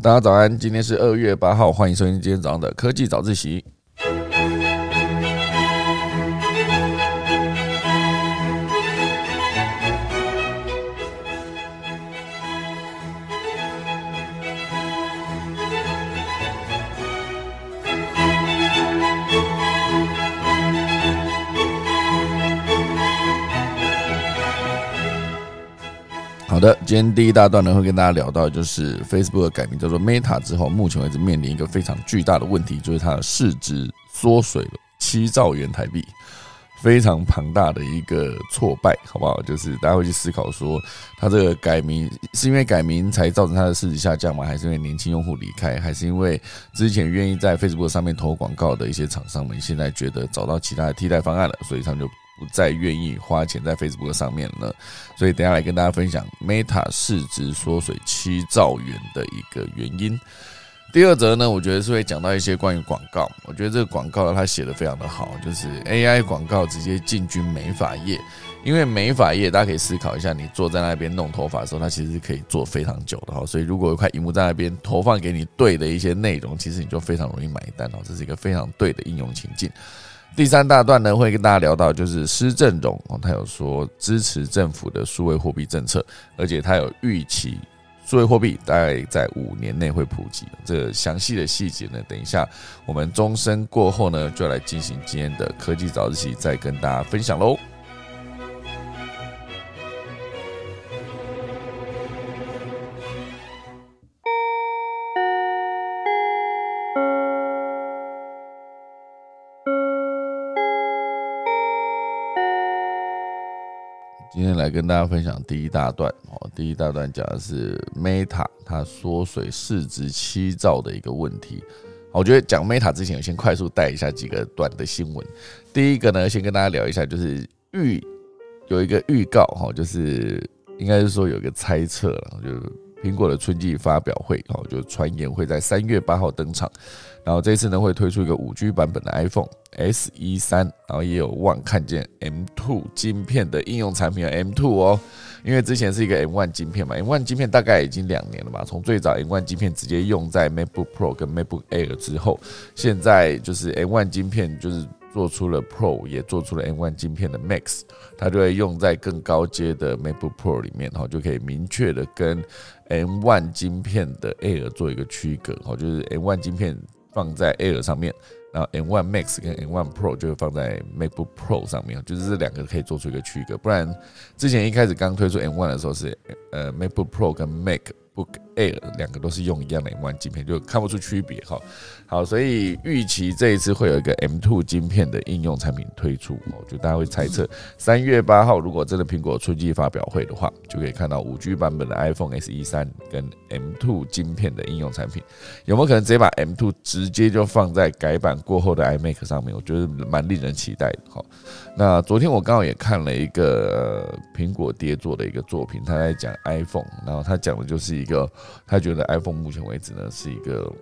大家早安，今天是二月八号，欢迎收听今天早上的科技早自习。好的，今天第一大段呢，会跟大家聊到，就是 Facebook 改名叫做 Meta 之后，目前为止面临一个非常巨大的问题，就是它的市值缩水了七兆元台币，非常庞大的一个挫败，好不好？就是大家会去思考说，它这个改名是因为改名才造成它的市值下降吗？还是因为年轻用户离开？还是因为之前愿意在 Facebook 上面投广告的一些厂商们，现在觉得找到其他的替代方案了，所以他们就。不再愿意花钱在 Facebook 上面了，所以等下来跟大家分享 Meta 市值缩水七兆元的一个原因。第二则呢，我觉得是会讲到一些关于广告，我觉得这个广告它写的非常的好，就是 AI 广告直接进军美发业，因为美发业大家可以思考一下，你坐在那边弄头发的时候，它其实是可以做非常久的哈，所以如果有块荧幕在那边投放给你对的一些内容，其实你就非常容易买单哦，这是一个非常对的应用情境。第三大段呢，会跟大家聊到，就是施正荣，他有说支持政府的数位货币政策，而且他有预期数位货币大概在五年内会普及。这详细的细节呢，等一下我们钟声过后呢，就来进行今天的科技早自习，再跟大家分享喽。今天来跟大家分享第一大段哦，第一大段讲的是 Meta 它缩水市值七兆的一个问题。我觉得讲 Meta 之前，我先快速带一下几个短的新闻。第一个呢，先跟大家聊一下，就是预有一个预告哈，就是应该是说有一个猜测了，就苹果的春季发表会哦，就传言会在三月八号登场。然后这次呢，会推出一个五 G 版本的 iPhone S E 三，然后也有望看见 M Two 晶片的应用产品 M Two 哦，因为之前是一个 M One 晶片嘛，M One 晶片大概已经两年了吧，从最早 M One 晶片直接用在 MacBook Pro 跟 MacBook Air 之后，现在就是 M One 晶片就是做出了 Pro，也做出了 M One 晶片的 Max，它就会用在更高阶的 MacBook Pro 里面，然后就可以明确的跟 M One 晶片的 Air 做一个区隔，哦，就是 M One 晶片。放在 Air 上面，然后 M1 Max 跟 M1 Pro 就会放在 MacBook Pro 上面，就是这两个可以做出一个区隔。不然之前一开始刚推出 M1 的时候是呃 MacBook Pro 跟 Mac Book。Air 两个都是用一样的 M1 镜片，就看不出区别哈。好，所以预期这一次会有一个 M2 镜片的应用产品推出我觉得大家会猜测三月八号如果真的苹果春季发表会的话，就可以看到五 G 版本的 iPhone SE 三跟 M2 镜片的应用产品，有没有可能直接把 M2 直接就放在改版过后的 iMac 上面？我觉得蛮令人期待的哈。那昨天我刚好也看了一个苹果爹做的一个作品，他在讲 iPhone，然后他讲的就是一个，他觉得 iPhone 目前为止呢是一个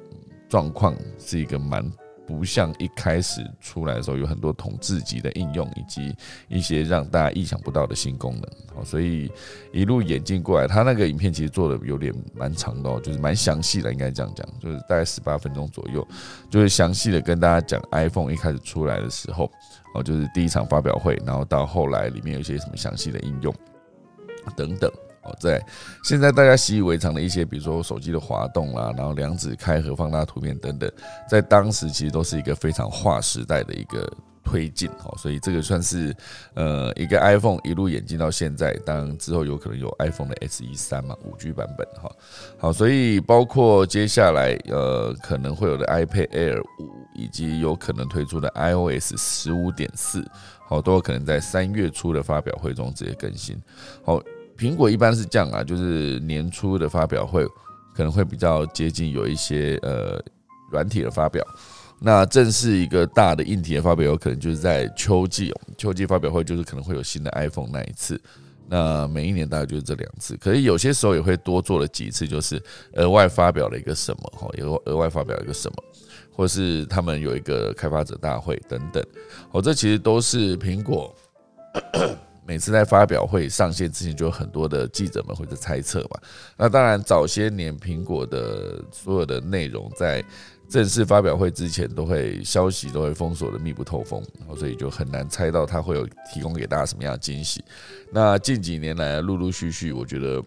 状况，是一个蛮。不像一开始出来的时候有很多统治级的应用，以及一些让大家意想不到的新功能，好，所以一路演进过来，他那个影片其实做的有点蛮长的哦，就是蛮详细的，应该这样讲，就是大概十八分钟左右，就是详细的跟大家讲 iPhone 一开始出来的时候，哦，就是第一场发表会，然后到后来里面有一些什么详细的应用等等。在现在大家习以为常的一些，比如说手机的滑动啦，然后两指开合、放大图片等等，在当时其实都是一个非常划时代的一个推进哦，所以这个算是呃一个 iPhone 一路演进到现在，当然之后有可能有 iPhone 的 SE 三嘛，五 G 版本哈。好，所以包括接下来呃可能会有的 iPad Air 五，以及有可能推出的 iOS 十五点四，好，都有可能在三月初的发表会中直接更新。好。苹果一般是这样啊，就是年初的发表会可能会比较接近有一些呃软体的发表，那正是一个大的硬体的发表，有可能就是在秋季，秋季发表会就是可能会有新的 iPhone 那一次，那每一年大概就是这两次，可是有些时候也会多做了几次，就是额外发表了一个什么哈，有额外发表一个什么，或是他们有一个开发者大会等等，哦，这其实都是苹果。每次在发表会上线之前，就有很多的记者们会在猜测嘛。那当然，早些年苹果的所有的内容在正式发表会之前，都会消息都会封锁的密不透风，然后所以就很难猜到它会有提供给大家什么样的惊喜。那近几年来，陆陆续续，我觉得。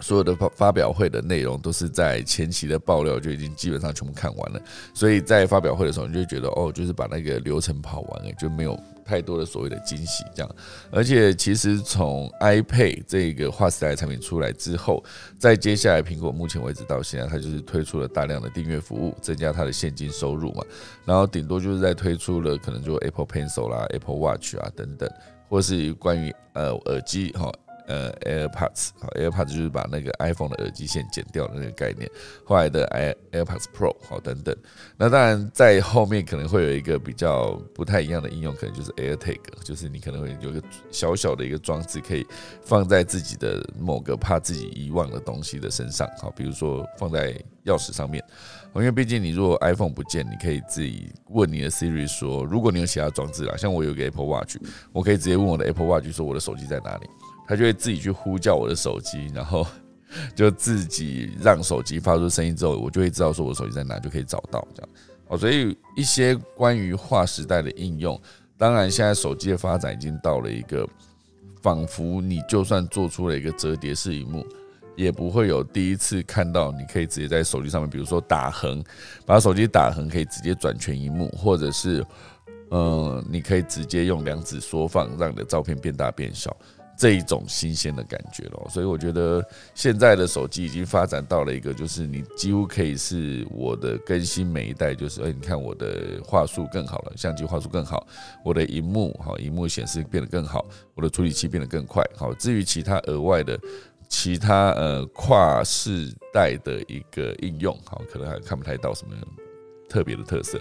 所有的发发表会的内容都是在前期的爆料就已经基本上全部看完了，所以在发表会的时候，你就觉得哦，就是把那个流程跑完了，就没有太多的所谓的惊喜这样。而且其实从 iPad 这个划时代产品出来之后，在接下来苹果目前为止到现在，它就是推出了大量的订阅服务，增加它的现金收入嘛。然后顶多就是在推出了可能就 Apple Pencil 啦、Apple Watch 啊等等，或是关于呃耳机哈。呃，AirPods，好，AirPods 就是把那个 iPhone 的耳机线剪掉的那个概念。后来的 Air AirPods Pro，好，等等。那当然，在后面可能会有一个比较不太一样的应用，可能就是 AirTag，就是你可能会有一个小小的一个装置，可以放在自己的某个怕自己遗忘的东西的身上，好，比如说放在钥匙上面。因为毕竟你如果 iPhone 不见，你可以自己问你的 Siri 说，如果你有其他装置啦，像我有个 Apple Watch，我可以直接问我的 Apple Watch 说我的手机在哪里。他就会自己去呼叫我的手机，然后 就自己让手机发出声音之后，我就会知道说我手机在哪，就可以找到这样。哦，所以一些关于划时代的应用，当然现在手机的发展已经到了一个，仿佛你就算做出了一个折叠式荧幕，也不会有第一次看到你可以直接在手机上面，比如说打横，把手机打横可以直接转全荧幕，或者是嗯，你可以直接用两指缩放，让你的照片变大变小。这一种新鲜的感觉咯。所以我觉得现在的手机已经发展到了一个，就是你几乎可以是我的更新每一代，就是哎，你看我的画术更好了，相机画术更好，我的荧幕好，荧幕显示变得更好，我的处理器变得更快，好。至于其他额外的其他呃跨世代的一个应用，好，可能还看不太到什么特别的特色。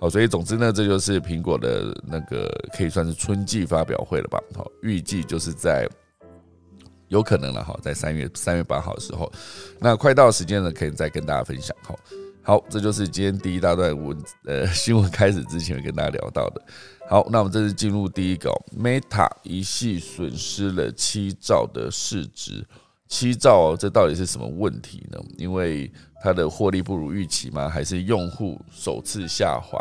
好，所以总之呢，这就是苹果的那个可以算是春季发表会了吧？好，预计就是在有可能了哈，在三月三月八号的时候，那快到时间了，可以再跟大家分享。好，好，这就是今天第一大段文呃 新闻开始之前跟大家聊到的。好，那我们这次进入第一个，Meta 一系损失了七兆的市值，七兆哦，这到底是什么问题呢？因为它的获利不如预期吗？还是用户首次下滑？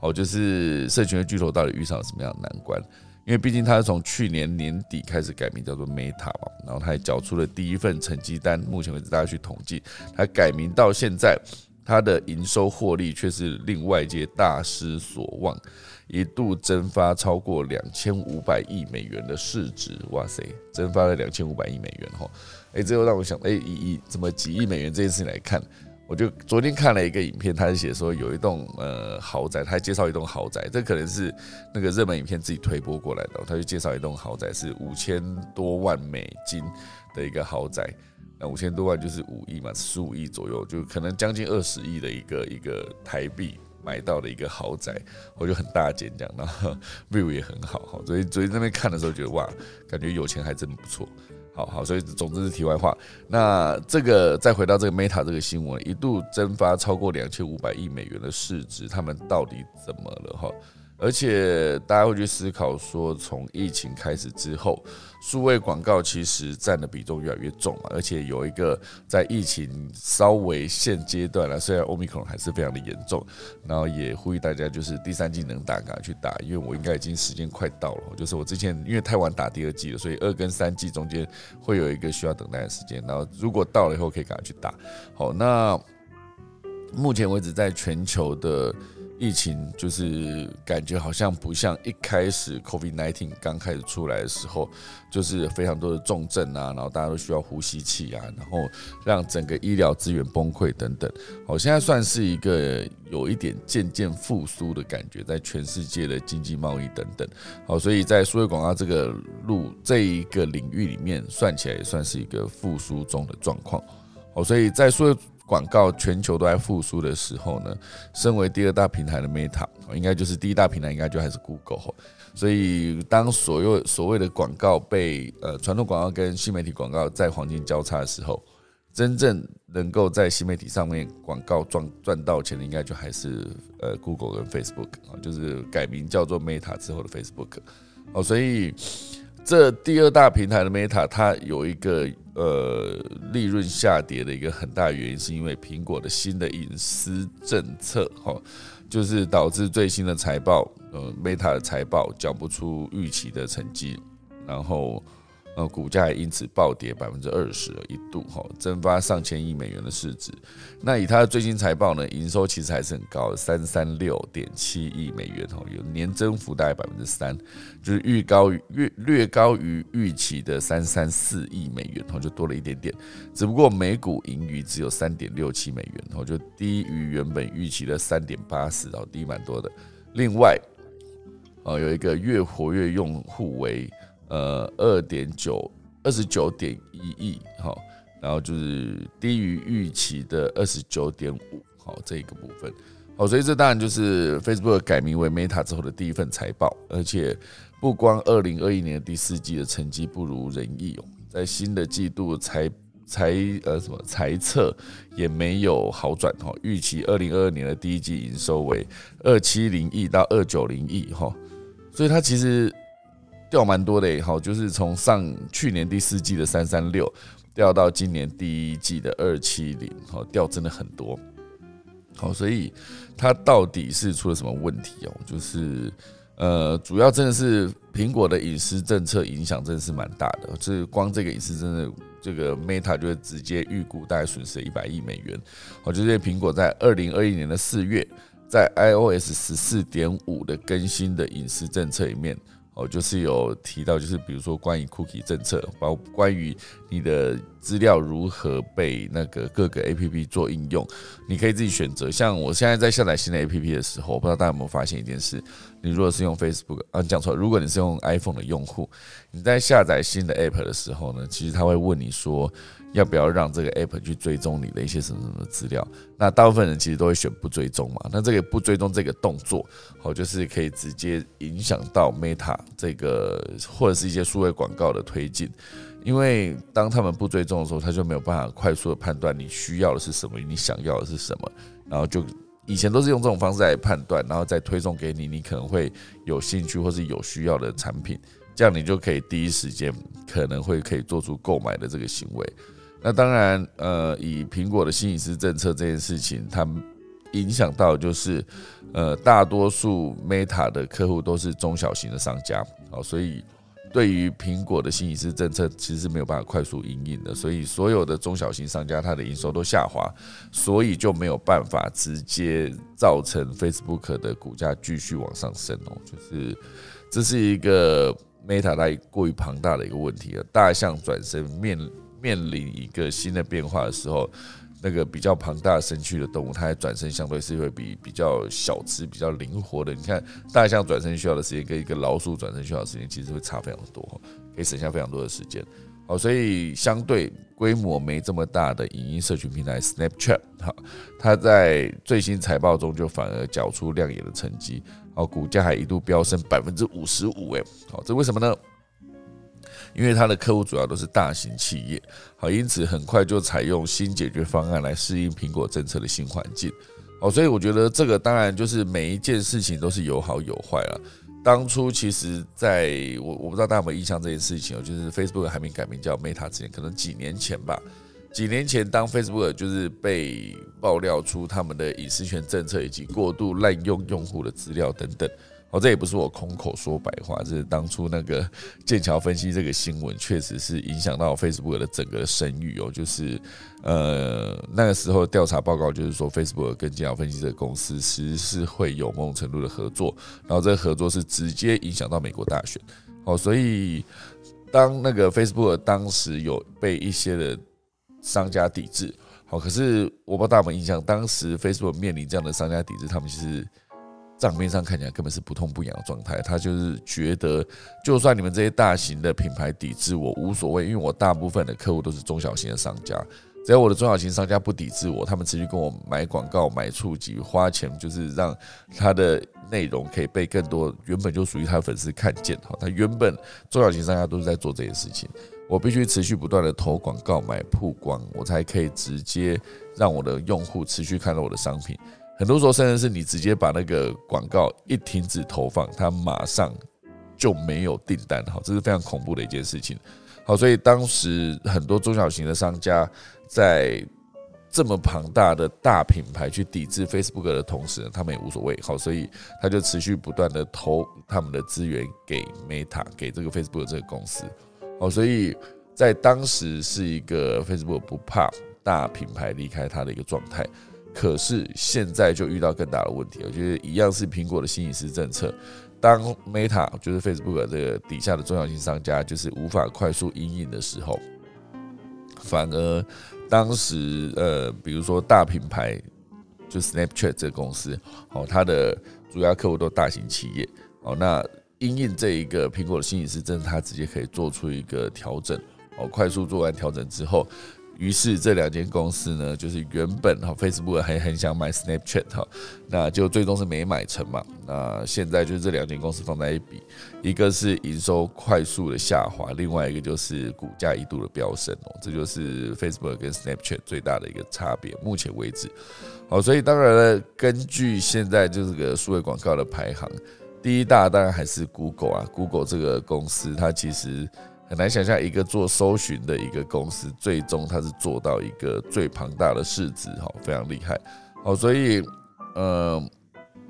哦，就是社群的巨头到底遇上了什么样的难关？因为毕竟它是从去年年底开始改名叫做 Meta 嘛，然后它还缴出了第一份成绩单。目前为止，大家去统计，它改名到现在，它的营收获利却是令外界大失所望，一度蒸发超过两千五百亿美元的市值。哇塞，蒸发了两千五百亿美元哈！哎，这又让我想，哎，以以怎么几亿美元这件事情来看，我就昨天看了一个影片，他是写说有一栋呃豪宅，他介绍一栋豪宅，这可能是那个热门影片自己推播过来的，他就介绍一栋豪宅是五千多万美金的一个豪宅，那五千多万就是五亿嘛，十五亿左右，就可能将近二十亿的一个一个台币买到的一个豪宅，我就很大件这样，然后 view 也很好哈，所以所以那边看的时候觉得哇，感觉有钱还真不错。好好，所以总之是题外话。那这个再回到这个 Meta 这个新闻，一度蒸发超过两千五百亿美元的市值，他们到底怎么了？哈。而且大家会去思考说，从疫情开始之后，数位广告其实占的比重越来越重嘛。而且有一个在疫情稍微现阶段了，虽然 Omicron 还是非常的严重，然后也呼吁大家就是第三季能打赶快去打，因为我应该已经时间快到了。就是我之前因为太晚打第二季了，所以二跟三季中间会有一个需要等待的时间。然后如果到了以后可以赶快去打。好，那目前为止在全球的。疫情就是感觉好像不像一开始 COVID-19 刚开始出来的时候，就是非常多的重症啊，然后大家都需要呼吸器啊，然后让整个医疗资源崩溃等等。好，现在算是一个有一点渐渐复苏的感觉，在全世界的经济贸易等等。好，所以在数位广告这个路这一个领域里面，算起来也算是一个复苏中的状况。好，所以在数位广告全球都在复苏的时候呢，身为第二大平台的 Meta，应该就是第一大平台，应该就还是 Google。所以当所有所谓的广告被呃传统广告跟新媒体广告在黄金交叉的时候，真正能够在新媒体上面广告赚赚到钱的，应该就还是呃 Google 跟 Facebook 啊，就是改名叫做 Meta 之后的 Facebook。哦，所以。这第二大平台的 Meta，它有一个呃利润下跌的一个很大原因，是因为苹果的新的隐私政策，哈，就是导致最新的财报，呃，Meta 的财报讲不出预期的成绩，然后。呃，股价也因此暴跌百分之二十，一度哈蒸发上千亿美元的市值。那以它的最新财报呢，营收其实还是很高，三三六点七亿美元哈，有年增幅大概百分之三，就是预高于略略高于预期的三三四亿美元哈，就多了一点点。只不过每股盈余只有三点六七美元哈，就低于原本预期的三点八四，然后低蛮多的。另外，呃，有一个月活跃用户为。呃，二点九二十九点一亿，哈，然后就是低于预期的二十九点五，好，这个部分，好，所以这当然就是 Facebook 改名为 Meta 之后的第一份财报，而且不光二零二一年的第四季的成绩不如人意哦，在新的季度财财呃什么财测也没有好转哈，预期二零二二年的第一季营收为二七零亿到二九零亿哈，所以它其实。掉蛮多的，好，就是从上去年第四季的三三六掉到今年第一季的二七零，好，掉真的很多，好，所以它到底是出了什么问题哦？就是呃，主要真的是苹果的隐私政策影响真的是蛮大的，就是光这个隐私真的，这个 Meta 就会直接预估大概损失一百亿美元，好，就是苹果在二零二一年的四月，在 iOS 十四点五的更新的隐私政策里面。哦，就是有提到，就是比如说关于 cookie 政策，包关于你的资料如何被那个各个 A P P 做应用，你可以自己选择。像我现在在下载新的 A P P 的时候，我不知道大家有没有发现一件事：你如果是用 Facebook 啊，讲错，如果你是用 iPhone 的用户，你在下载新的 App 的时候呢，其实他会问你说。要不要让这个 app 去追踪你的一些什么什么资料？那大部分人其实都会选不追踪嘛。那这个不追踪这个动作，好，就是可以直接影响到 Meta 这个或者是一些数位广告的推进。因为当他们不追踪的时候，他就没有办法快速的判断你需要的是什么，你想要的是什么。然后就以前都是用这种方式来判断，然后再推送给你，你可能会有兴趣或是有需要的产品，这样你就可以第一时间可能会可以做出购买的这个行为。那当然，呃，以苹果的新隐私政策这件事情，它影响到就是，呃，大多数 Meta 的客户都是中小型的商家，好，所以对于苹果的新隐私政策，其实是没有办法快速应应的，所以所有的中小型商家，它的营收都下滑，所以就没有办法直接造成 Facebook 的股价继续往上升哦，就是这是一个 Meta 太过于庞大的一个问题了，大象转身面。面临一个新的变化的时候，那个比较庞大身躯的动物，它转身相对是会比比较小只、比较灵活的。你看，大象转身需要的时间跟一个老鼠转身需要的时间，其实会差非常多，可以省下非常多的时间。好，所以相对规模没这么大的影音社群平台 Snapchat，好，它在最新财报中就反而缴出亮眼的成绩，好，股价还一度飙升百分之五十五，哎，好，这为什么呢？因为它的客户主要都是大型企业，好，因此很快就采用新解决方案来适应苹果政策的新环境，好，所以我觉得这个当然就是每一件事情都是有好有坏了。当初其实在我我不知道大家有没有印象这件事情哦，就是 Facebook 还没改名叫 Meta 之前，可能几年前吧，几年前当 Facebook 就是被爆料出他们的隐私权政策以及过度滥用用户的资料等等。哦，这也不是我空口说白话，这是当初那个剑桥分析这个新闻，确实是影响到 Facebook 的整个声誉哦。就是呃那个时候调查报告就是说，Facebook 跟剑桥分析这个公司其实是会有某种程度的合作，然后这个合作是直接影响到美国大选。哦，所以当那个 Facebook 当时有被一些的商家抵制，好，可是我不知道大家有没有印象，当时 Facebook 面临这样的商家抵制，他们其实。账面上看起来根本是不痛不痒的状态，他就是觉得，就算你们这些大型的品牌抵制我无所谓，因为我大部分的客户都是中小型的商家，只要我的中小型商家不抵制我，他们持续跟我买广告、买触及、花钱，就是让他的内容可以被更多原本就属于他的粉丝看见。哈，他原本中小型商家都是在做这件事情，我必须持续不断的投广告、买曝光，我才可以直接让我的用户持续看到我的商品。很多时候，甚至是你直接把那个广告一停止投放，它马上就没有订单，好，这是非常恐怖的一件事情。好，所以当时很多中小型的商家在这么庞大的大品牌去抵制 Facebook 的同时，他们也无所谓。好，所以他就持续不断的投他们的资源给 Meta，给这个 Facebook 这个公司。好，所以在当时是一个 Facebook 不怕大品牌离开它的一个状态。可是现在就遇到更大的问题，我觉得一样是苹果的新隐私政策。当 Meta 就是 Facebook 这个底下的中小型商家就是无法快速应应的时候，反而当时呃，比如说大品牌就 Snapchat 这个公司，哦，它的主要客户都大型企业，哦，那应应这一个苹果的新隐私政策，它直接可以做出一个调整，哦，快速做完调整之后。于是这两间公司呢，就是原本哈 Facebook 还很想买 Snapchat 哈，那就最终是没买成嘛。那现在就是这两间公司放在一比，一个是营收快速的下滑，另外一个就是股价一度的飙升哦。这就是 Facebook 跟 Snapchat 最大的一个差别。目前为止，好，所以当然了，根据现在就是个数位广告的排行，第一大当然还是 Google 啊。Google 这个公司它其实。很难想象一个做搜寻的一个公司，最终它是做到一个最庞大的市值，哈，非常厉害，好，所以，呃，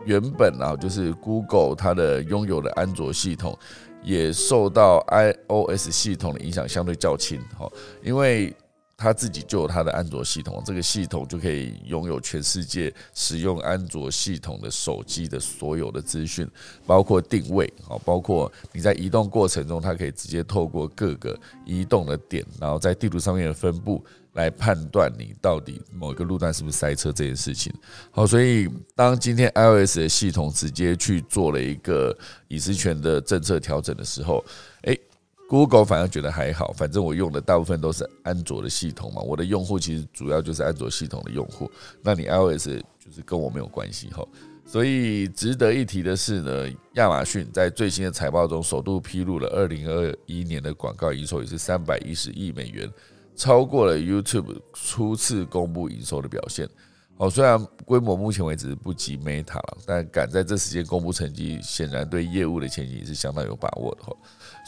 原本啊，就是 Google 它的拥有的安卓系统，也受到 iOS 系统的影响相对较轻，哈，因为。他自己就有他的安卓系统，这个系统就可以拥有全世界使用安卓系统的手机的所有的资讯，包括定位，啊，包括你在移动过程中，它可以直接透过各个移动的点，然后在地图上面的分布来判断你到底某一个路段是不是塞车这件事情。好，所以当今天 iOS 的系统直接去做了一个隐私权的政策调整的时候，诶。Google 反而觉得还好，反正我用的大部分都是安卓的系统嘛，我的用户其实主要就是安卓系统的用户，那你 iOS 就是跟我没有关系哈。所以值得一提的是呢，亚马逊在最新的财报中首度披露了二零二一年的广告营收也是三百一十亿美元，超过了 YouTube 初次公布营收的表现。哦，虽然规模目前为止不及 Meta 了，但赶在这时间公布成绩，显然对业务的前景是相当有把握的哈。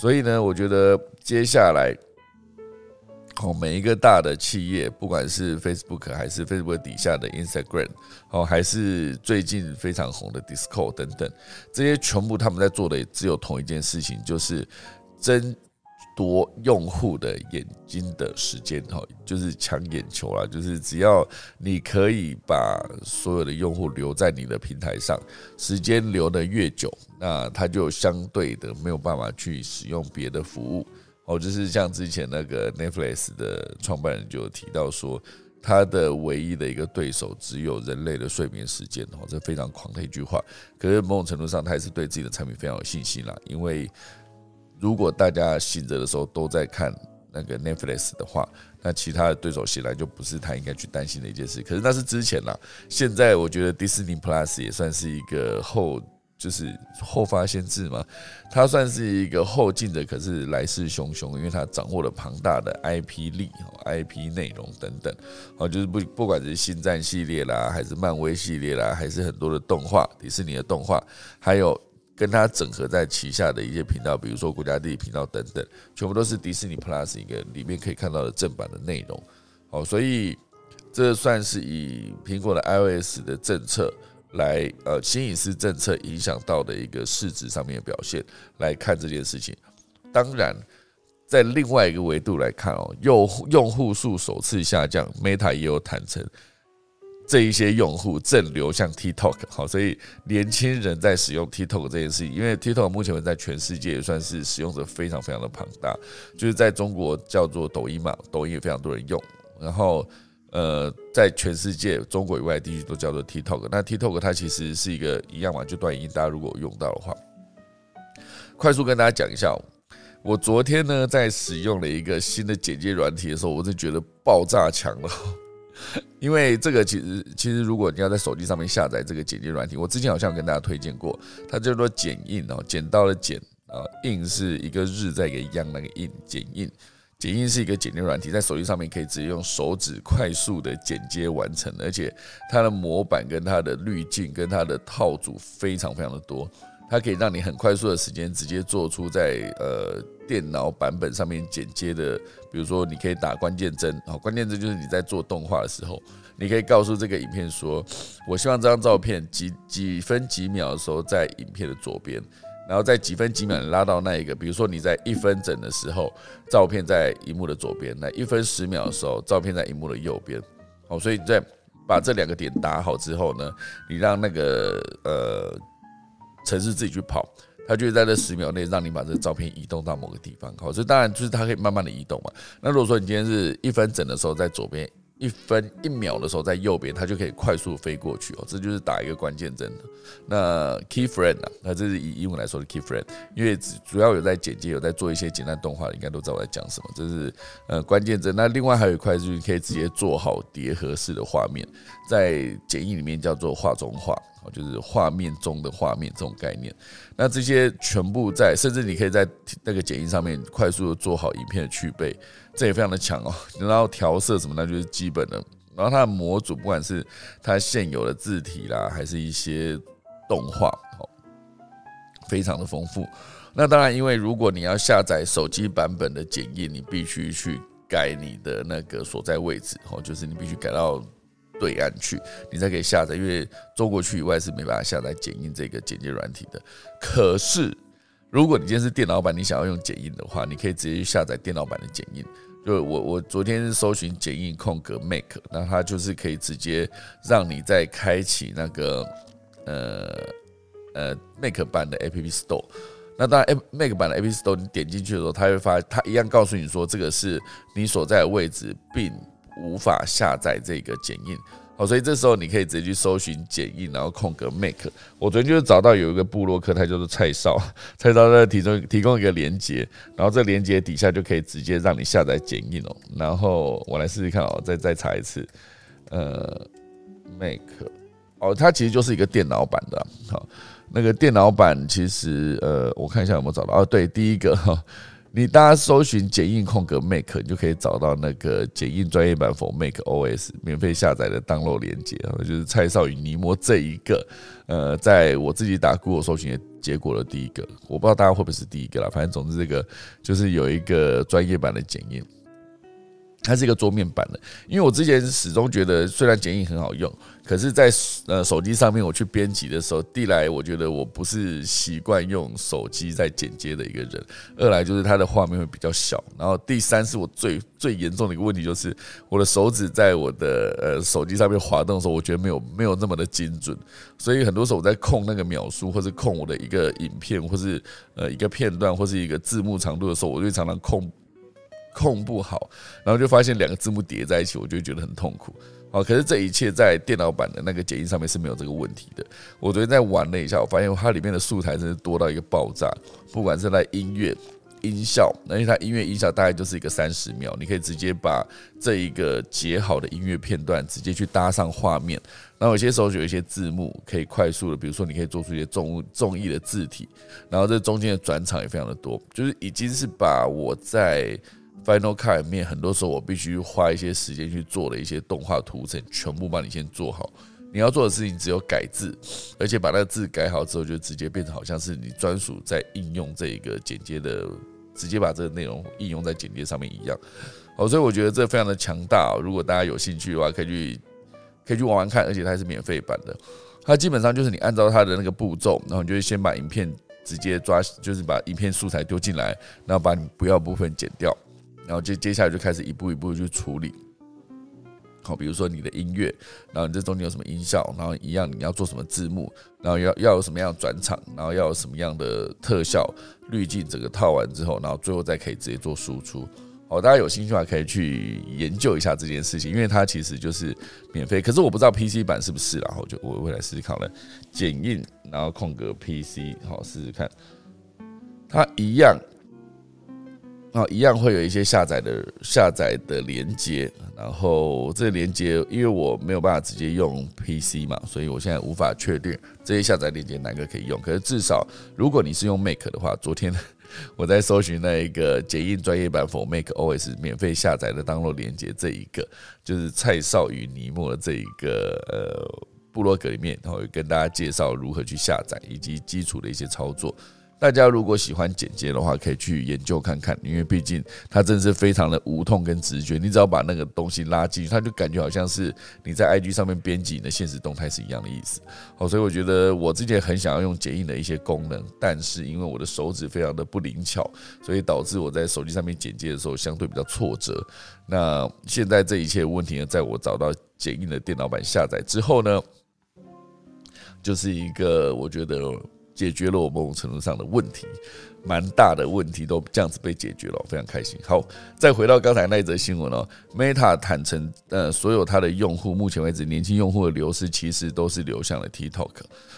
所以呢，我觉得接下来，哦，每一个大的企业，不管是 Facebook 还是 Facebook 底下的 Instagram，哦，还是最近非常红的 Discord 等等，这些全部他们在做的只有同一件事情，就是真。多用户的眼睛的时间，哈，就是抢眼球啦。就是只要你可以把所有的用户留在你的平台上，时间留得越久，那他就相对的没有办法去使用别的服务。哦，就是像之前那个 Netflix 的创办人就提到说，他的唯一的一个对手只有人类的睡眠时间。哦，这非常狂的一句话。可是某种程度上，他也是对自己的产品非常有信心啦，因为。如果大家醒着的时候都在看那个 Netflix 的话，那其他的对手醒来就不是他应该去担心的一件事。可是那是之前啦，现在我觉得 Disney Plus 也算是一个后，就是后发先至嘛，它算是一个后进的，可是来势汹汹，因为它掌握了庞大的 IP 力、IP 内容等等，哦，就是不不管是星战系列啦，还是漫威系列啦，还是很多的动画，迪士尼的动画，还有。跟它整合在旗下的一些频道，比如说国家地理频道等等，全部都是迪士尼 Plus 一个里面可以看到的正版的内容。好，所以这算是以苹果的 iOS 的政策来，呃，新隐私政策影响到的一个市值上面的表现来看这件事情。当然，在另外一个维度来看哦，用用户数首次下降，Meta 也有坦诚。这一些用户正流向 TikTok，好，所以年轻人在使用 TikTok 这件事情，因为 TikTok 目前在全世界也算是使用者非常非常的庞大，就是在中国叫做抖音嘛，抖音也非常多人用，然后呃，在全世界中国以外地区都叫做 TikTok，那 TikTok 它其实是一个一样嘛，就短音，大家如果用到的话，快速跟大家讲一下，我昨天呢在使用了一个新的剪接软体的时候，我是觉得爆炸强了。因为这个其实其实，如果你要在手机上面下载这个剪辑软体，我之前好像跟大家推荐过，它叫做剪映哦，剪刀的剪啊，映是一个日在一个样那个映，剪映，剪映是一个剪辑软体，在手机上面可以直接用手指快速的剪接完成，而且它的模板跟它的滤镜跟它的套组非常非常的多。它可以让你很快速的时间直接做出在呃电脑版本上面剪接的，比如说你可以打关键帧，好，关键帧就是你在做动画的时候，你可以告诉这个影片说，我希望这张照片几几分几秒的时候在影片的左边。然后在几分几秒拉到那一个，比如说你在一分整的时候，照片在荧幕的左边；那一分十秒的时候，照片在荧幕的右边。好，所以在把这两个点打好之后呢，你让那个呃城市自己去跑，它就会在这十秒内让你把这个照片移动到某个地方。好，所以当然就是它可以慢慢的移动嘛。那如果说你今天是一分整的时候在左边。一分一秒的时候，在右边，它就可以快速飞过去哦。这就是打一个关键帧的。那 key frame 啊，那这是以英文来说的 key frame，因为主要有在剪接，有在做一些简单动画，应该都知道我在讲什么。这是呃关键帧。那另外还有一块就是可以直接做好叠合式的画面，在剪映里面叫做画中画。哦，就是画面中的画面这种概念。那这些全部在，甚至你可以在那个剪映上面快速的做好影片的去背，这也非常的强哦。然后调色什么，那就是基本的。然后它的模组，不管是它现有的字体啦，还是一些动画，哦，非常的丰富。那当然，因为如果你要下载手机版本的剪映，你必须去改你的那个所在位置，哦，就是你必须改到。对岸去，你才可以下载，因为中国区以外是没办法下载剪映这个剪接软体的。可是，如果你今天是电脑版，你想要用剪映的话，你可以直接去下载电脑版的剪映。就我我昨天是搜寻剪映空格 Make，那它就是可以直接让你在开启那个呃呃 Make 版的 App Store。那当然，Make 版的 App Store 你点进去的时候，它会发，它一样告诉你说这个是你所在的位置，并。无法下载这个剪映，好，所以这时候你可以直接去搜寻剪映，然后空格 make。我昨天就是找到有一个部落客，他叫做蔡少，蔡少在提供提供一个连接，然后这连接底下就可以直接让你下载剪映哦。然后我来试试看哦，再再查一次，呃，make，哦，它其实就是一个电脑版的，好，那个电脑版其实呃，我看一下有没有找到，哦，对，第一个哈。你大家搜寻剪映空格 Make，你就可以找到那个剪映专业版 For Make OS 免费下载的 download 连接啊，就是蔡少宇尼摩这一个，呃，在我自己打 Google 搜寻的结果的第一个，我不知道大家会不会是第一个啦，反正总之这个就是有一个专业版的剪映。它是一个桌面版的，因为我之前始终觉得，虽然剪映很好用，可是，在呃手机上面我去编辑的时候，第一来我觉得我不是习惯用手机在剪接的一个人，二来就是它的画面会比较小，然后第三是我最最严重的一个问题就是我的手指在我的呃手机上面滑动的时候，我觉得没有没有那么的精准，所以很多时候我在控那个秒数，或是控我的一个影片，或是呃一个片段，或是一个字幕长度的时候，我就常常控。控不好，然后就发现两个字幕叠在一起，我就觉得很痛苦。哦，可是这一切在电脑版的那个剪映上面是没有这个问题的。我昨天在玩了一下，我发现它里面的素材真是多到一个爆炸。不管是在音乐、音效，而且它音乐音效大概就是一个三十秒，你可以直接把这一个截好的音乐片段直接去搭上画面。然后有些时候有一些字幕可以快速的，比如说你可以做出一些重重义的字体，然后这中间的转场也非常的多，就是已经是把我在 Final Cut 里面，很多时候我必须花一些时间去做的一些动画图层，全部帮你先做好。你要做的事情只有改字，而且把那个字改好之后，就直接变成好像是你专属在应用这一个剪接的，直接把这个内容应用在剪接上面一样。好，所以我觉得这非常的强大。如果大家有兴趣的话，可以去可以去玩玩看，而且它是免费版的。它基本上就是你按照它的那个步骤，然后你就先把影片直接抓，就是把影片素材丢进来，然后把你不要部分剪掉。然后接接下来就开始一步一步去处理，好，比如说你的音乐，然后你这中间有什么音效，然后一样你要做什么字幕，然后要要有什么样转场，然后要有什么样的特效滤镜，整个套完之后，然后最后再可以直接做输出。好，大家有兴趣的话可以去研究一下这件事情，因为它其实就是免费，可是我不知道 PC 版是不是，然后就我会来试试看了，剪映，然后空格 PC，好试试看，它一样。啊，一样会有一些下载的下载的连接，然后这个连接因为我没有办法直接用 PC 嘛，所以我现在无法确定这些下载连接哪个可以用。可是至少如果你是用 Make 的话，昨天 我在搜寻那一个剪映专业版 For Make OS 免费下载的当 d 连接，这一个就是蔡少与尼莫的这一个呃部落格里面，然后跟大家介绍如何去下载以及基础的一些操作。大家如果喜欢剪接的话，可以去研究看看，因为毕竟它真是非常的无痛跟直觉。你只要把那个东西拉进去，它就感觉好像是你在 IG 上面编辑你的现实动态是一样的意思。好，所以我觉得我之前很想要用剪映的一些功能，但是因为我的手指非常的不灵巧，所以导致我在手机上面剪接的时候相对比较挫折。那现在这一切问题呢，在我找到剪映的电脑版下载之后呢，就是一个我觉得。解决了我某种程度上的问题，蛮大的问题都这样子被解决了，非常开心。好，再回到刚才那一则新闻哦，Meta 坦诚，呃，所有它的用户，目前为止年轻用户的流失其实都是流向了 TikTok，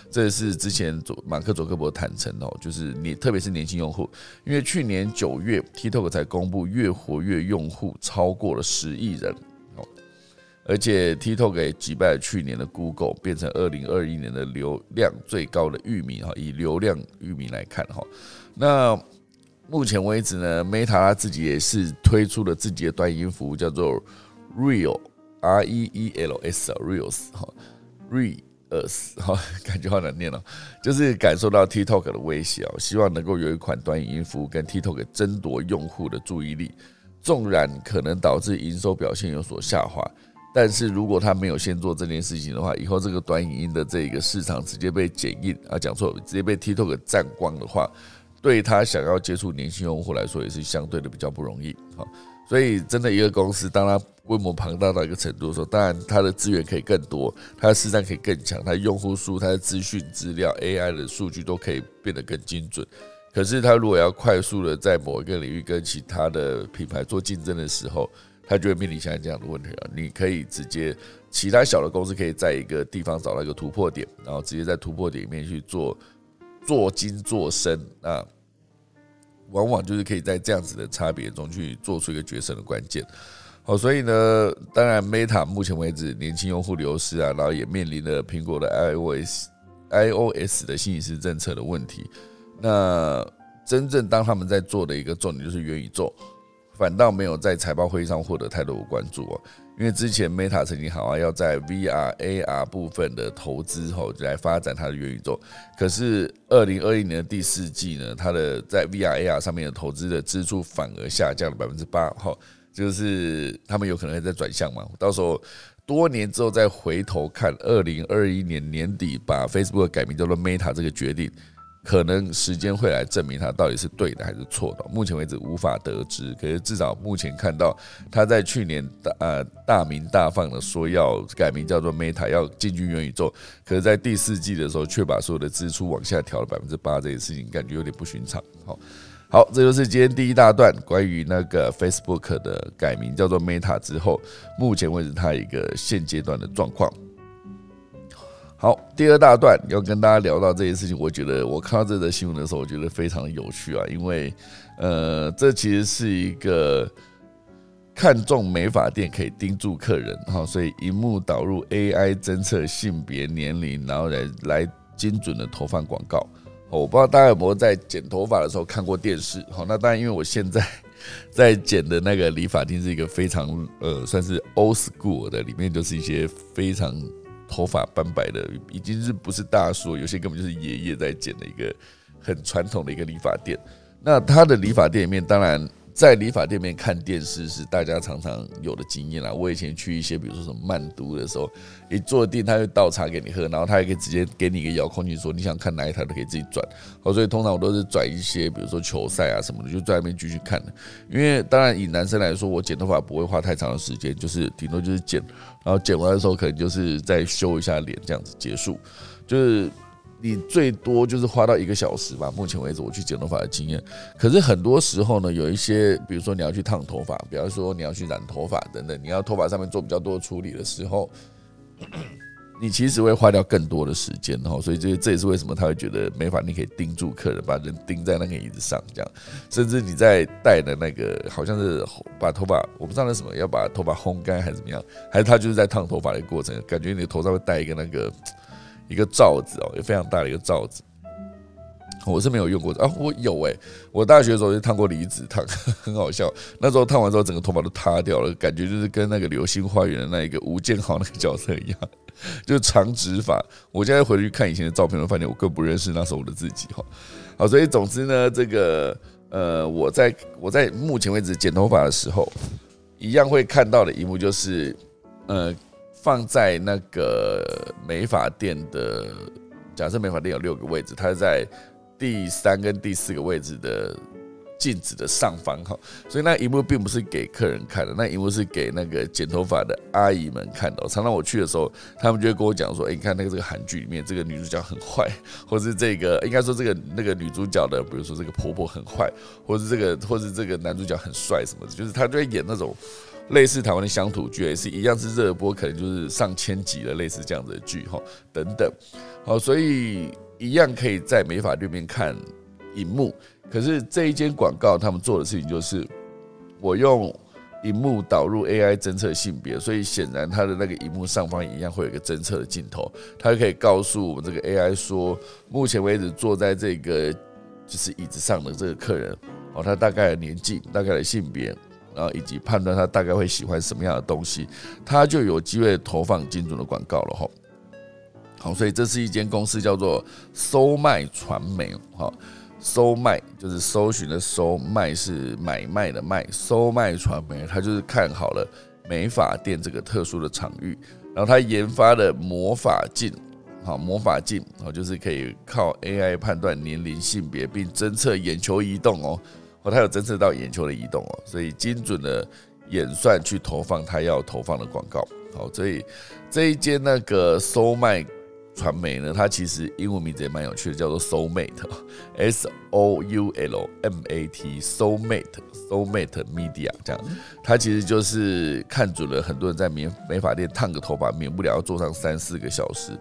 这是之前佐马克佐克伯坦诚哦，就是你特别是年轻用户，因为去年九月 TikTok 才公布月活跃用户超过了十亿人。而且 TikTok 给击败了去年的 Google，变成二零二一年的流量最高的域名哈。以流量域名来看哈，那目前为止呢，Meta 它自己也是推出了自己的短音服务，叫做 Real R E E L S Reals 哈，Reals 哈，感觉好难念哦，就是感受到 TikTok 的威胁哦，希望能够有一款短音服务跟 TikTok 争夺用户的注意力，纵然可能导致营收表现有所下滑。但是如果他没有先做这件事情的话，以后这个短影音的这个市场直接被剪映啊，讲错，直接被 TikTok 占光的话，对他想要接触年轻用户来说也是相对的比较不容易啊。所以真的一个公司，当它规模庞大到一个程度的时候，当然它的资源可以更多，它的市场可以更强，它用户数、它的资讯资料、AI 的数据都可以变得更精准。可是它如果要快速的在某一个领域跟其他的品牌做竞争的时候，他就会面临现在这样的问题啊！你可以直接，其他小的公司可以在一个地方找到一个突破点，然后直接在突破点里面去做做精做深啊，往往就是可以在这样子的差别中去做出一个决胜的关键。好，所以呢，当然 Meta 目前为止年轻用户流失啊，然后也面临了苹果的 iOS iOS 的新隐私政策的问题。那真正当他们在做的一个重点就是元宇宙。反倒没有在财报会议上获得太多的关注哦，因为之前 Meta 曾经好啊要在 VR AR 部分的投资后来发展它的元宇宙，可是二零二一年的第四季呢，它的在 VR AR 上面的投资的支出反而下降了百分之八，哈，就是他们有可能会在转向嘛，到时候多年之后再回头看二零二一年年底把 Facebook 改名叫做 Meta 这个决定。可能时间会来证明他到底是对的还是错的，目前为止无法得知。可是至少目前看到他在去年大呃大名大放的说要改名叫做 Meta，要进军元宇宙，可是，在第四季的时候却把所有的支出往下调了百分之八，这件事情感觉有点不寻常。好，好，这就是今天第一大段关于那个 Facebook 的改名叫做 Meta 之后，目前为止它一个现阶段的状况。好，第二大段要跟大家聊到这件事情，我觉得我看到这则新闻的时候，我觉得非常有趣啊，因为呃，这其实是一个看中美发店可以盯住客人哈，所以荧幕导入 AI 侦测性别年龄，然后来来精准的投放广告。我不知道大家有没有在剪头发的时候看过电视？好，那当然，因为我现在 在剪的那个理发厅是一个非常呃，算是 old school 的，里面就是一些非常。头发斑白的已经是不是大叔，有些根本就是爷爷在剪的一个很传统的一个理发店。那他的理发店里面，当然。在理发店面看电视是大家常常有的经验啦。我以前去一些，比如说什么曼都的时候，一坐定他会倒茶给你喝，然后他还可以直接给你一个遥控器，说你想看哪一台都可以自己转。好，所以通常我都是转一些，比如说球赛啊什么的，就在那边继续看的。因为当然以男生来说，我剪头发不会花太长的时间，就是顶多就是剪，然后剪完的时候可能就是再修一下脸这样子结束，就是。你最多就是花到一个小时吧。目前为止，我去剪头发的经验，可是很多时候呢，有一些，比如说你要去烫头发，比方说你要去染头发等等，你要头发上面做比较多处理的时候，你其实会花掉更多的时间哈。所以这这也是为什么他会觉得没法，你可以盯住客人，把人盯在那个椅子上这样，甚至你在戴的那个好像是把头发，我不知道那什么，要把头发烘干还是怎么样，还是他就是在烫头发的过程，感觉你的头上会戴一个那个。一个罩子哦，也非常大的一个罩子。我是没有用过的啊，我有哎，我大学的时候就烫过离子烫，很好笑。那时候烫完之后，整个头发都塌掉了，感觉就是跟那个《流星花园》的那一个吴建豪那个角色一样，就是长直发。我现在回去看以前的照片，我发现我更不认识那时候我的自己哈。好，所以总之呢，这个呃，我在我在目前为止剪头发的时候，一样会看到的一幕就是，呃，放在那个美发店的，假设美发店有六个位置，它在。第三跟第四个位置的镜子的上方哈，所以那一幕并不是给客人看的，那一幕是给那个剪头发的阿姨们看的。常常我去的时候，他们就会跟我讲说：“哎，你看那个这个韩剧里面这个女主角很坏，或是这个应该说这个那个女主角的，比如说这个婆婆很坏，或是这个或是这个男主角很帅什么的，就是他就会演那种类似台湾的乡土剧，也是一样是热播，可能就是上千集的类似这样子的剧哈等等。好，所以。一样可以在美法对面看荧幕，可是这一间广告他们做的事情就是，我用荧幕导入 AI 侦测性别，所以显然它的那个荧幕上方一样会有一个侦测的镜头，它可以告诉我们这个 AI 说，目前为止坐在这个就是椅子上的这个客人哦，他大概的年纪、大概的性别，然后以及判断他大概会喜欢什么样的东西，他就有机会投放精准的广告了哈。好，所以这是一间公司叫做搜卖传媒，哈，搜卖就是搜寻的搜，卖是买卖的卖，搜卖传媒，它就是看好了美发店这个特殊的场域，然后它研发的魔法镜，好，魔法镜，哦，就是可以靠 AI 判断年龄、性别，并侦测眼球移动哦，哦，它有侦测到眼球的移动哦，所以精准的演算去投放它要投放的广告，好，所以这一间那个搜卖。传媒呢，它其实英文名字也蛮有趣的，叫做 Soulmate，S O U L M A T，Soulmate，Soulmate Media 这样，它其实就是看准了很多人在美美发店烫个头发，免不了要坐上三四个小时。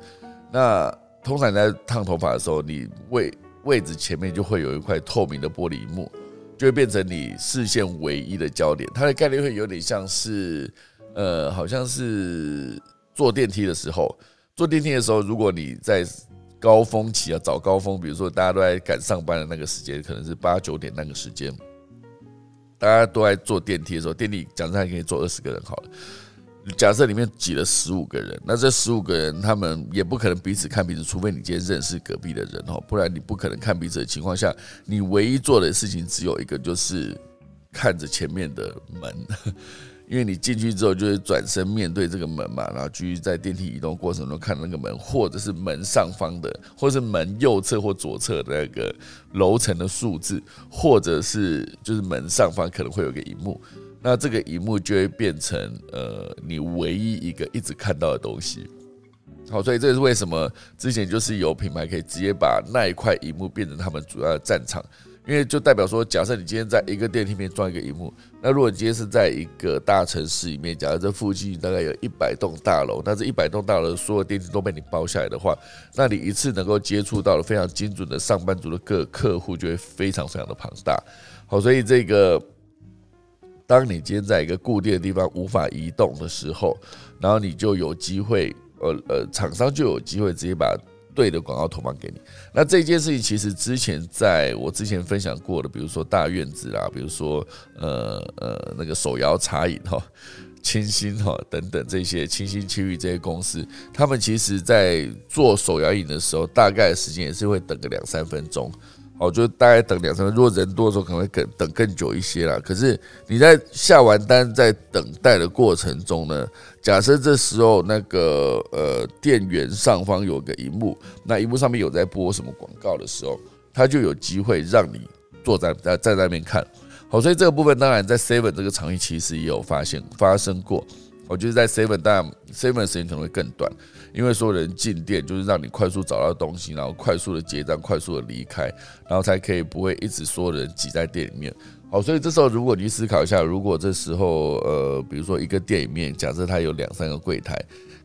那通常在烫头发的时候，你位位置前面就会有一块透明的玻璃幕，就会变成你视线唯一的焦点。它的概率会有点像是，呃，好像是坐电梯的时候。坐电梯的时候，如果你在高峰期啊，早高峰，比如说大家都在赶上班的那个时间，可能是八九点那个时间，大家都在坐电梯的时候，电梯假设还可以坐二十个人好了，假设里面挤了十五个人，那这十五个人他们也不可能彼此看彼此，除非你今天认识隔壁的人哦，不然你不可能看彼此的情况下，你唯一做的事情只有一个，就是看着前面的门。因为你进去之后，就会转身面对这个门嘛，然后继续在电梯移动过程中看那个门，或者是门上方的，或是门右侧或左侧的那个楼层的数字，或者是就是门上方可能会有个荧幕，那这个荧幕就会变成呃你唯一一个一直看到的东西。好，所以这是为什么之前就是有品牌可以直接把那一块荧幕变成他们主要的战场。因为就代表说，假设你今天在一个电梯里面装一个荧幕，那如果你今天是在一个大城市里面，假设这附近大概有一百栋大楼，那这一百栋大楼所有电梯都被你包下来的话，那你一次能够接触到的非常精准的上班族的各客户就会非常非常的庞大。好，所以这个，当你今天在一个固定的地方无法移动的时候，然后你就有机会，呃呃，厂商就有机会直接把。对的广告投放给你，那这件事情其实之前在我之前分享过的，比如说大院子啊，比如说呃呃那个手摇茶饮哈、清新哈等等这些清新区域这些公司，他们其实在做手摇饮的时候，大概时间也是会等个两三分钟。哦，就大概等两三分，如果人多的时候，可能会更等更久一些啦。可是你在下完单，在等待的过程中呢，假设这时候那个呃店员上方有个荧幕，那荧幕上面有在播什么广告的时候，他就有机会让你坐在在在那边看。好，所以这个部分当然在 Seven 这个场域其实也有发现发生过。我觉得在 Seven 但 Seven 时间可能会更短。因为所有人进店就是让你快速找到东西，然后快速的结账，快速的离开，然后才可以不会一直所有人挤在店里面。好，所以这时候如果你思考一下，如果这时候呃，比如说一个店里面，假设它有两三个柜台。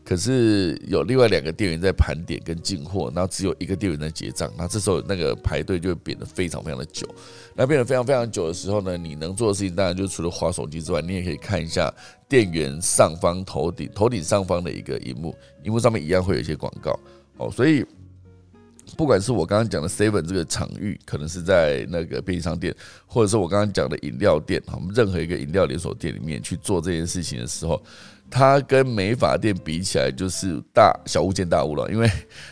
可是有另外两个店员在盘点跟进货，然后只有一个店员在结账，那这时候那个排队就会变得非常非常的久。那变得非常非常久的时候呢，你能做的事情当然就除了划手机之外，你也可以看一下店员上方头顶头顶上方的一个荧幕，荧幕上面一样会有一些广告。哦，所以不管是我刚刚讲的 Seven 这个场域，可能是在那个便利商店，或者是我刚刚讲的饮料店，我们任何一个饮料连锁店里面去做这件事情的时候，它跟美发店比起来就是大小巫见大巫了。因为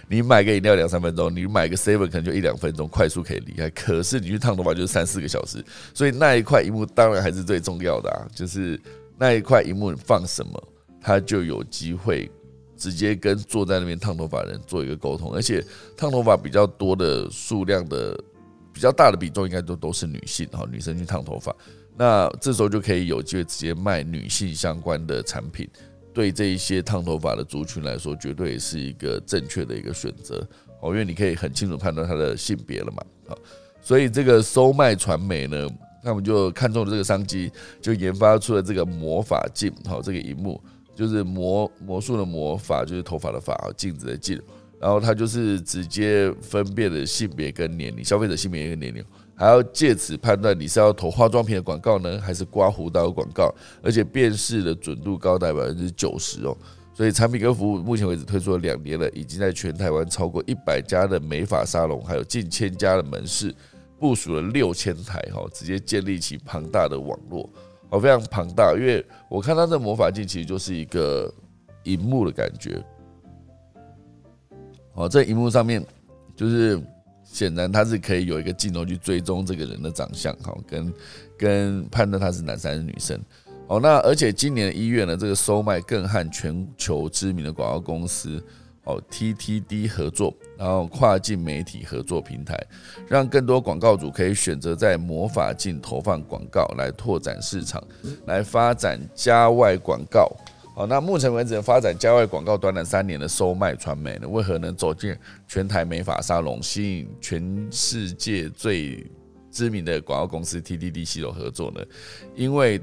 你买个饮料两三分钟，你买个 Seven 可能就一两分钟，快速可以离开。可是你去烫头发就是三四个小时，所以那一块荧幕当然还是最重要的啊，就是那一块荧幕你放什么，它就有机会。直接跟坐在那边烫头发的人做一个沟通，而且烫头发比较多的数量的比较大的比重，应该都都是女性哈，女生去烫头发，那这时候就可以有机会直接卖女性相关的产品，对这一些烫头发的族群来说，绝对是一个正确的一个选择哦，因为你可以很清楚判断他的性别了嘛，好，所以这个收卖传媒呢，他们就看中了这个商机，就研发出了这个魔法镜，好，这个荧幕。就是魔魔术的魔法，就是头发的发，镜子的镜，然后它就是直接分辨的性别跟年龄，消费者性别跟年龄，还要借此判断你是要投化妆品的广告呢，还是刮胡刀的广告，而且辨识的准度高达百分之九十哦。所以产品跟服务目前为止推出了两年了，已经在全台湾超过一百家的美发沙龙，还有近千家的门市部署了六千台哈，直接建立起庞大的网络。哦，非常庞大，因为我看它这魔法镜其实就是一个荧幕的感觉。哦，这荧幕上面就是显然它是可以有一个镜头去追踪这个人的长相，哈，跟跟判断他是男生还是女生。哦，那而且今年一月呢，这个收卖更和全球知名的广告公司。哦，TTD 合作，然后跨境媒体合作平台，让更多广告主可以选择在魔法镜投放广告来拓展市场，来发展家外广告。好，那目前为止发展家外广告短短三年的收卖传媒呢，为何能走进全台美发沙龙，吸引全世界最知名的广告公司 TDD 系统合作呢？因为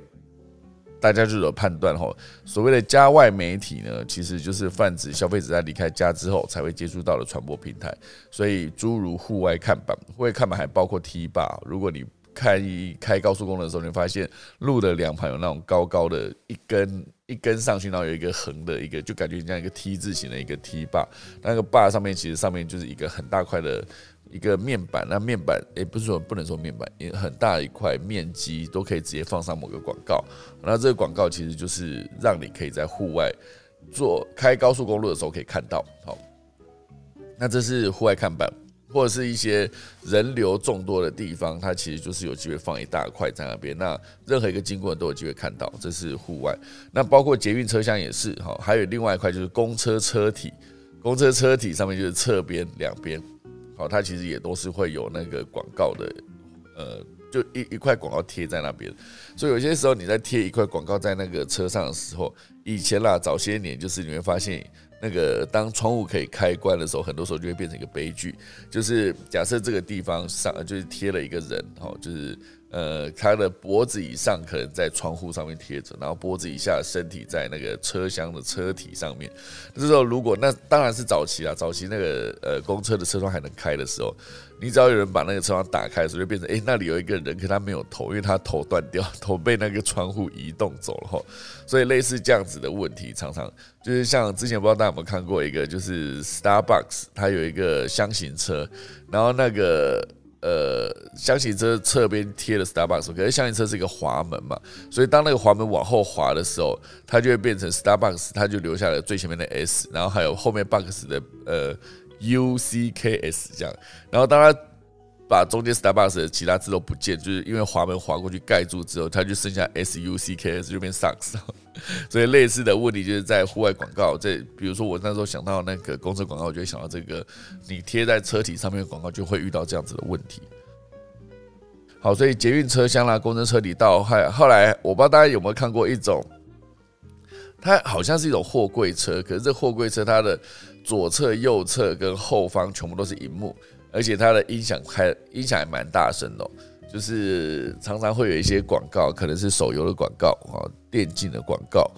大家就有判断哈，所谓的家外媒体呢，其实就是泛指消费者在离开家之后才会接触到的传播平台。所以诸如户外看板，户外看板还包括 T 坝。如果你开开高速公路的时候，你发现路的两旁有那种高高的一根一根上去，然后有一个横的一个，就感觉像一个 T 字形的一个 T 坝。那个坝上面其实上面就是一个很大块的。一个面板，那面板也不是说不能说面板，也很大一块面积都可以直接放上某个广告。那这个广告其实就是让你可以在户外做开高速公路的时候可以看到。好，那这是户外看板，或者是一些人流众多的地方，它其实就是有机会放一大块在那边。那任何一个经过人都有机会看到，这是户外。那包括捷运车厢也是。好，还有另外一块就是公车车体，公车车体上面就是侧边两边。好，它其实也都是会有那个广告的，呃，就一一块广告贴在那边，所以有些时候你在贴一块广告在那个车上的时候，以前啦，早些年就是你会发现，那个当窗户可以开关的时候，很多时候就会变成一个悲剧，就是假设这个地方上就是贴了一个人，哦，就是。呃，他的脖子以上可能在窗户上面贴着，然后脖子以下身体在那个车厢的车体上面。这时候，如果那当然是早期啊，早期那个呃公车的车窗还能开的时候，你只要有人把那个车窗打开的时候，就变成哎那里有一个人，可他没有头，因为他头断掉，头被那个窗户移动走了哈。所以类似这样子的问题，常常就是像之前不知道大家有没有看过一个，就是 Starbucks 它有一个箱型车，然后那个。呃，箱型车侧边贴了 Starbucks，可是箱型车是一个滑门嘛，所以当那个滑门往后滑的时候，它就会变成 Starbucks，它就留下了最前面的 S，然后还有后面 Bucks 的呃 U C K S 这样，然后当它把中间 Starbucks 的其他字都不见，就是因为滑门滑过去盖住之后，它就剩下 S U C K S 就变 Sucks。所以类似的问题就是在户外广告，这比如说我那时候想到那个公车广告，我就会想到这个，你贴在车体上面的广告就会遇到这样子的问题。好，所以捷运车厢啦，公车车底到后后来，我不知道大家有没有看过一种，它好像是一种货柜车，可是这货柜车它的左侧、右侧跟后方全部都是荧幕。而且它的音响开音响还蛮大声的，就是常常会有一些广告，可能是手游的广告啊、电竞的广告，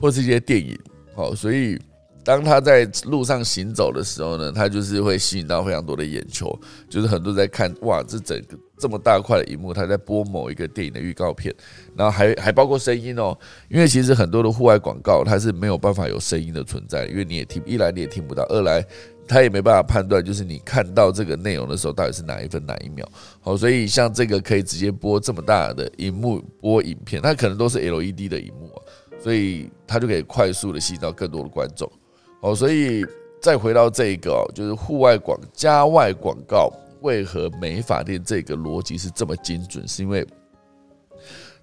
或是一些电影。好，所以当他在路上行走的时候呢，他就是会吸引到非常多的眼球，就是很多人在看，哇，这整个这么大块的荧幕，它在播某一个电影的预告片，然后还还包括声音哦，因为其实很多的户外广告它是没有办法有声音的存在，因为你也听一来你也听不到，二来他也没办法判断，就是你看到这个内容的时候到底是哪一分哪一秒。好，所以像这个可以直接播这么大的荧幕播影片，它可能都是 LED 的荧幕啊，所以它就可以快速的吸引到更多的观众。好，所以再回到这个，就是户外广加外广告。为何美发店这个逻辑是这么精准？是因为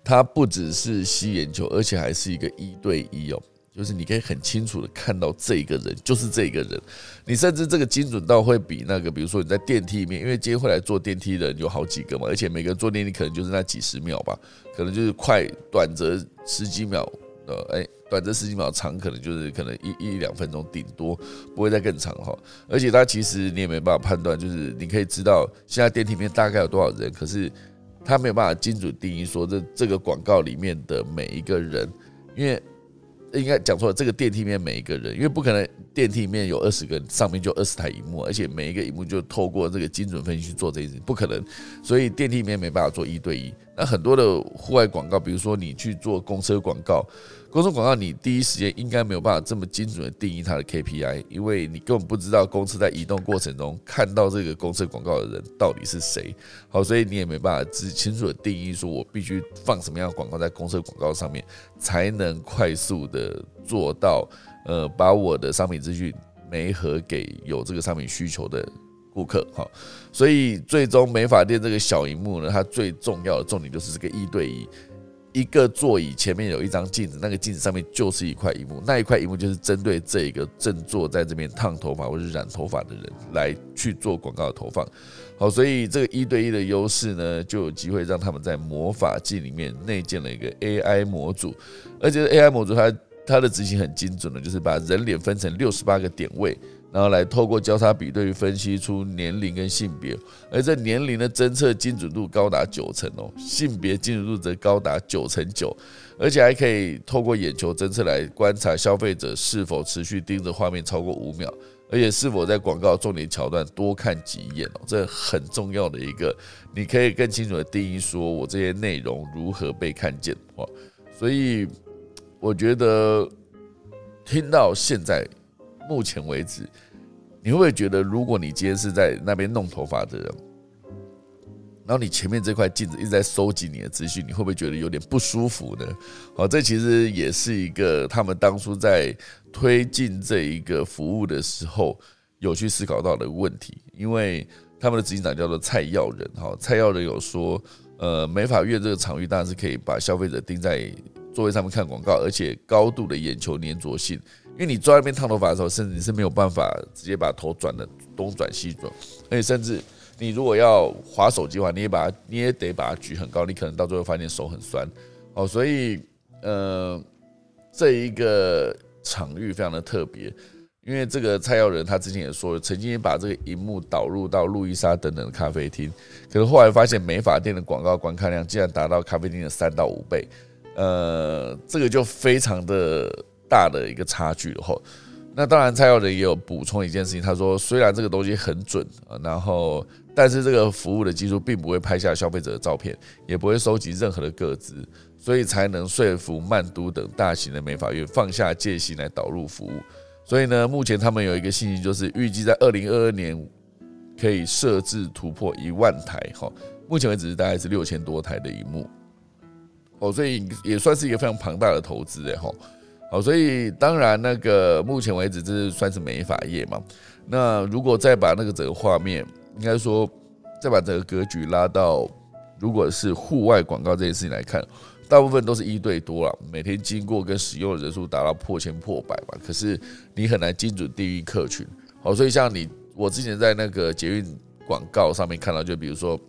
它不只是吸眼球，而且还是一个一对一哦，就是你可以很清楚的看到这个人就是这个人，你甚至这个精准到会比那个，比如说你在电梯里面，因为今天会来坐电梯的人有好几个嘛，而且每个人坐电梯可能就是那几十秒吧，可能就是快短则十几秒。呃，哎，短则十几秒，长可能就是可能一一两分钟，顶多不会再更长哈。而且它其实你也没办法判断，就是你可以知道现在电梯里面大概有多少人，可是它没有办法精准定义说这这个广告里面的每一个人，因为应该讲错了，这个电梯里面每一个人，因为不可能电梯里面有二十个，上面就二十台荧幕，而且每一个荧幕就透过这个精准分析去做这件事，不可能，所以电梯里面没办法做一对一。那很多的户外广告，比如说你去做公车广告。公车广告，你第一时间应该没有办法这么精准的定义它的 KPI，因为你根本不知道公司在移动过程中看到这个公车广告的人到底是谁。好，所以你也没办法只清楚的定义说，我必须放什么样的广告在公车广告上面，才能快速的做到，呃，把我的商品资讯媒合给有这个商品需求的顾客。好，所以最终美发店这个小荧幕呢，它最重要的重点就是这个一对一。一个座椅前面有一张镜子，那个镜子上面就是一块荧幕，那一块荧幕就是针对这一个正坐在这边烫头发或者染头发的人来去做广告的投放。好，所以这个一对一的优势呢，就有机会让他们在魔法镜里面内建了一个 AI 模组，而且 AI 模组它它的执行很精准的，就是把人脸分成六十八个点位。然后来透过交叉比对分析出年龄跟性别，而这年龄的侦测精准度高达九成哦，性别精准度则高达九成九，而且还可以透过眼球侦测来观察消费者是否持续盯着画面超过五秒，而且是否在广告重点桥段多看几眼哦，这很重要的一个，你可以更清楚的定义说我这些内容如何被看见哦，所以我觉得听到现在。目前为止，你会不会觉得，如果你今天是在那边弄头发的人，然后你前面这块镜子一直在收集你的资讯，你会不会觉得有点不舒服呢？好，这其实也是一个他们当初在推进这一个服务的时候有去思考到的问题，因为他们的执行长叫做蔡耀仁，哈，蔡耀仁有说，呃，美法院这个场域当然是可以把消费者盯在座位上面看广告，而且高度的眼球粘着性。因为你坐在那边烫头发的时候，甚至你是没有办法直接把头转的东转西转，而且甚至你如果要划手机的话，你也把它你也得把它举很高，你可能到最后发现手很酸。哦，所以呃，这一个场域非常的特别，因为这个蔡耀仁他之前也说，曾经把这个荧幕导入到路易莎等等的咖啡厅，可是后来发现美发店的广告观看量竟然达到咖啡厅的三到五倍，呃，这个就非常的。大的一个差距的话，那当然蔡耀仁也有补充一件事情，他说虽然这个东西很准啊，然后但是这个服务的技术并不会拍下消费者的照片，也不会收集任何的个资，所以才能说服曼都等大型的美法院放下戒心来导入服务。所以呢，目前他们有一个信息，就是预计在二零二二年可以设置突破一万台哈，目前为止大概是六千多台的荧幕哦，所以也算是一个非常庞大的投资诶哈。好，所以当然那个目前为止这是算是美法业嘛。那如果再把那个整个画面，应该说再把整个格局拉到，如果是户外广告这件事情来看，大部分都是一对多了，每天经过跟使用的人数达到破千破百嘛。可是你很难精准定义客群。好，所以像你我之前在那个捷运广告上面看到，就比如说。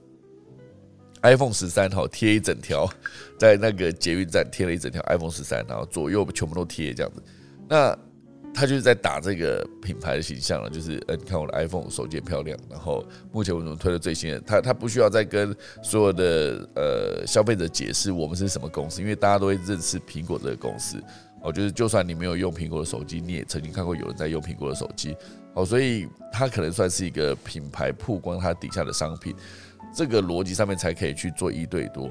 iPhone 十三哈贴一整条，在那个捷运站贴了一整条 iPhone 十三，然后左右全部都贴这样子。那他就是在打这个品牌的形象了，就是呃，你看我的 iPhone 手机漂亮，然后目前我们推的最新的，他他不需要再跟所有的呃消费者解释我们是什么公司，因为大家都会认识苹果这个公司。哦，就是就算你没有用苹果的手机，你也曾经看过有人在用苹果的手机。哦，所以它可能算是一个品牌曝光它底下的商品。这个逻辑上面才可以去做一对多。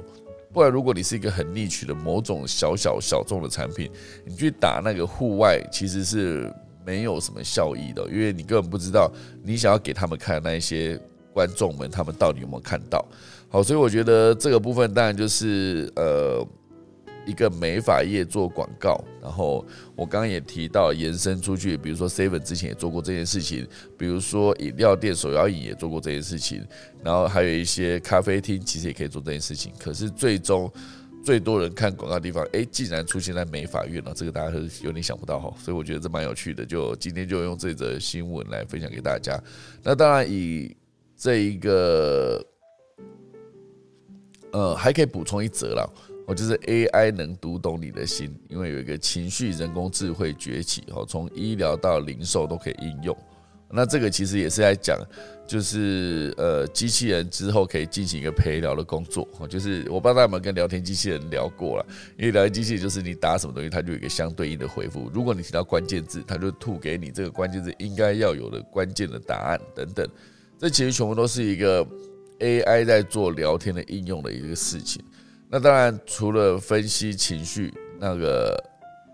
不然，如果你是一个很 nice 的某种小小小众的产品，你去打那个户外，其实是没有什么效益的，因为你根本不知道你想要给他们看那一些观众们，他们到底有没有看到。好，所以我觉得这个部分当然就是呃。一个美发业做广告，然后我刚刚也提到延伸出去，比如说 Seven 之前也做过这件事情，比如说饮料店、手摇饮也做过这件事情，然后还有一些咖啡厅其实也可以做这件事情。可是最终最多人看广告的地方，哎，竟然出现在美发院了，这个大家是有点想不到哈。所以我觉得这蛮有趣的，就今天就用这则新闻来分享给大家。那当然以这一个，呃，还可以补充一则了。我就是 AI 能读懂你的心，因为有一个情绪人工智慧崛起，哦，从医疗到零售都可以应用。那这个其实也是在讲，就是呃，机器人之后可以进行一个陪聊的工作。哦，就是我不知道大家有没有跟聊天机器人聊过了，因为聊天机器人就是你打什么东西，它就有一个相对应的回复。如果你提到关键字，它就吐给你这个关键字应该要有的关键的答案等等。这其实全部都是一个 AI 在做聊天的应用的一个事情。那当然，除了分析情绪，那个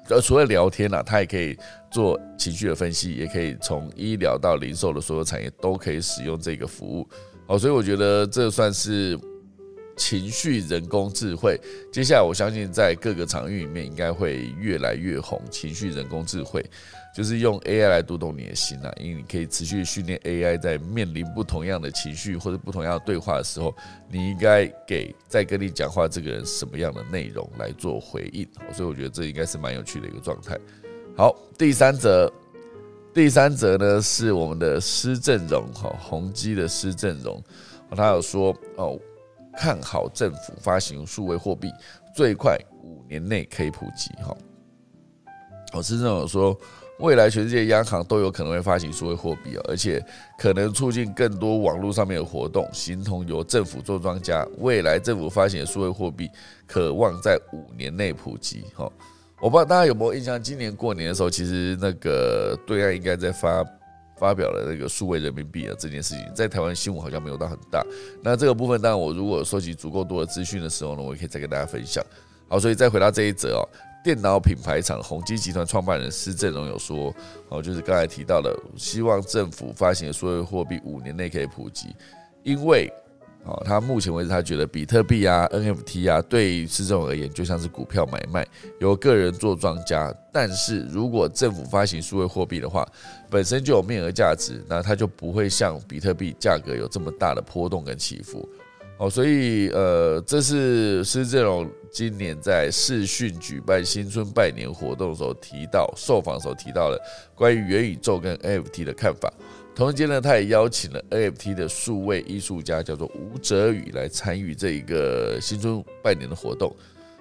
呃，除了聊天呐，它也可以做情绪的分析，也可以从医疗到零售的所有产业都可以使用这个服务。好，所以我觉得这算是情绪人工智慧。接下来，我相信在各个场域里面应该会越来越红。情绪人工智慧。就是用 AI 来读懂你的心啊，因为你可以持续训练 AI，在面临不同样的情绪或者不同样的对话的时候，你应该给在跟你讲话这个人什么样的内容来做回应。所以我觉得这应该是蛮有趣的一个状态。好，第三则，第三则呢是我们的施正荣哈，宏基的施正荣，他有说哦，看好政府发行数位货币，最快五年内可以普及哈。我是这种说。未来全世界央行都有可能会发行数位货币而且可能促进更多网络上面的活动，形同由政府做庄家。未来政府发行的数位货币，渴望在五年内普及。哈，我不知道大家有没有印象，今年过年的时候，其实那个对岸应该在发发表了那个数位人民币啊这件事情，在台湾新闻好像没有到很大。那这个部分，当然我如果收集足够多的资讯的时候呢，我也可以再跟大家分享。好，所以再回到这一则哦。电脑品牌厂宏基集团创办人施正荣有说：“哦，就是刚才提到的，希望政府发行的数位货币五年内可以普及，因为，哦，他目前为止他觉得比特币啊、NFT 啊，对于施正荣而言就像是股票买卖，由个人做庄家。但是如果政府发行数位货币的话，本身就有面额价值，那它就不会像比特币价格有这么大的波动跟起伏。”哦，所以呃，这是施正荣今年在视讯举办新春拜年活动的时候提到，受访时候提到了关于元宇宙跟 NFT 的看法。同时间呢，他也邀请了 NFT 的数位艺术家，叫做吴哲宇来参与这一个新春拜年的活动。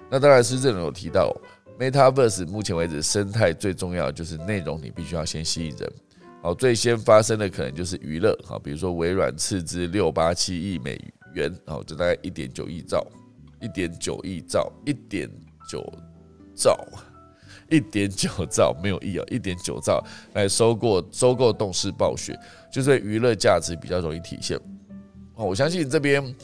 那当然，施正荣有提到，Metaverse 目前为止生态最重要就是内容，你必须要先吸引人。好，最先发生的可能就是娱乐，好，比如说微软斥资六八七亿美元。元哦，就大概一点九亿兆，一点九亿兆，一点九兆，一点九兆没有亿哦，一点九兆来收购收购动视暴雪，就是娱乐价值比较容易体现哦。我相信这边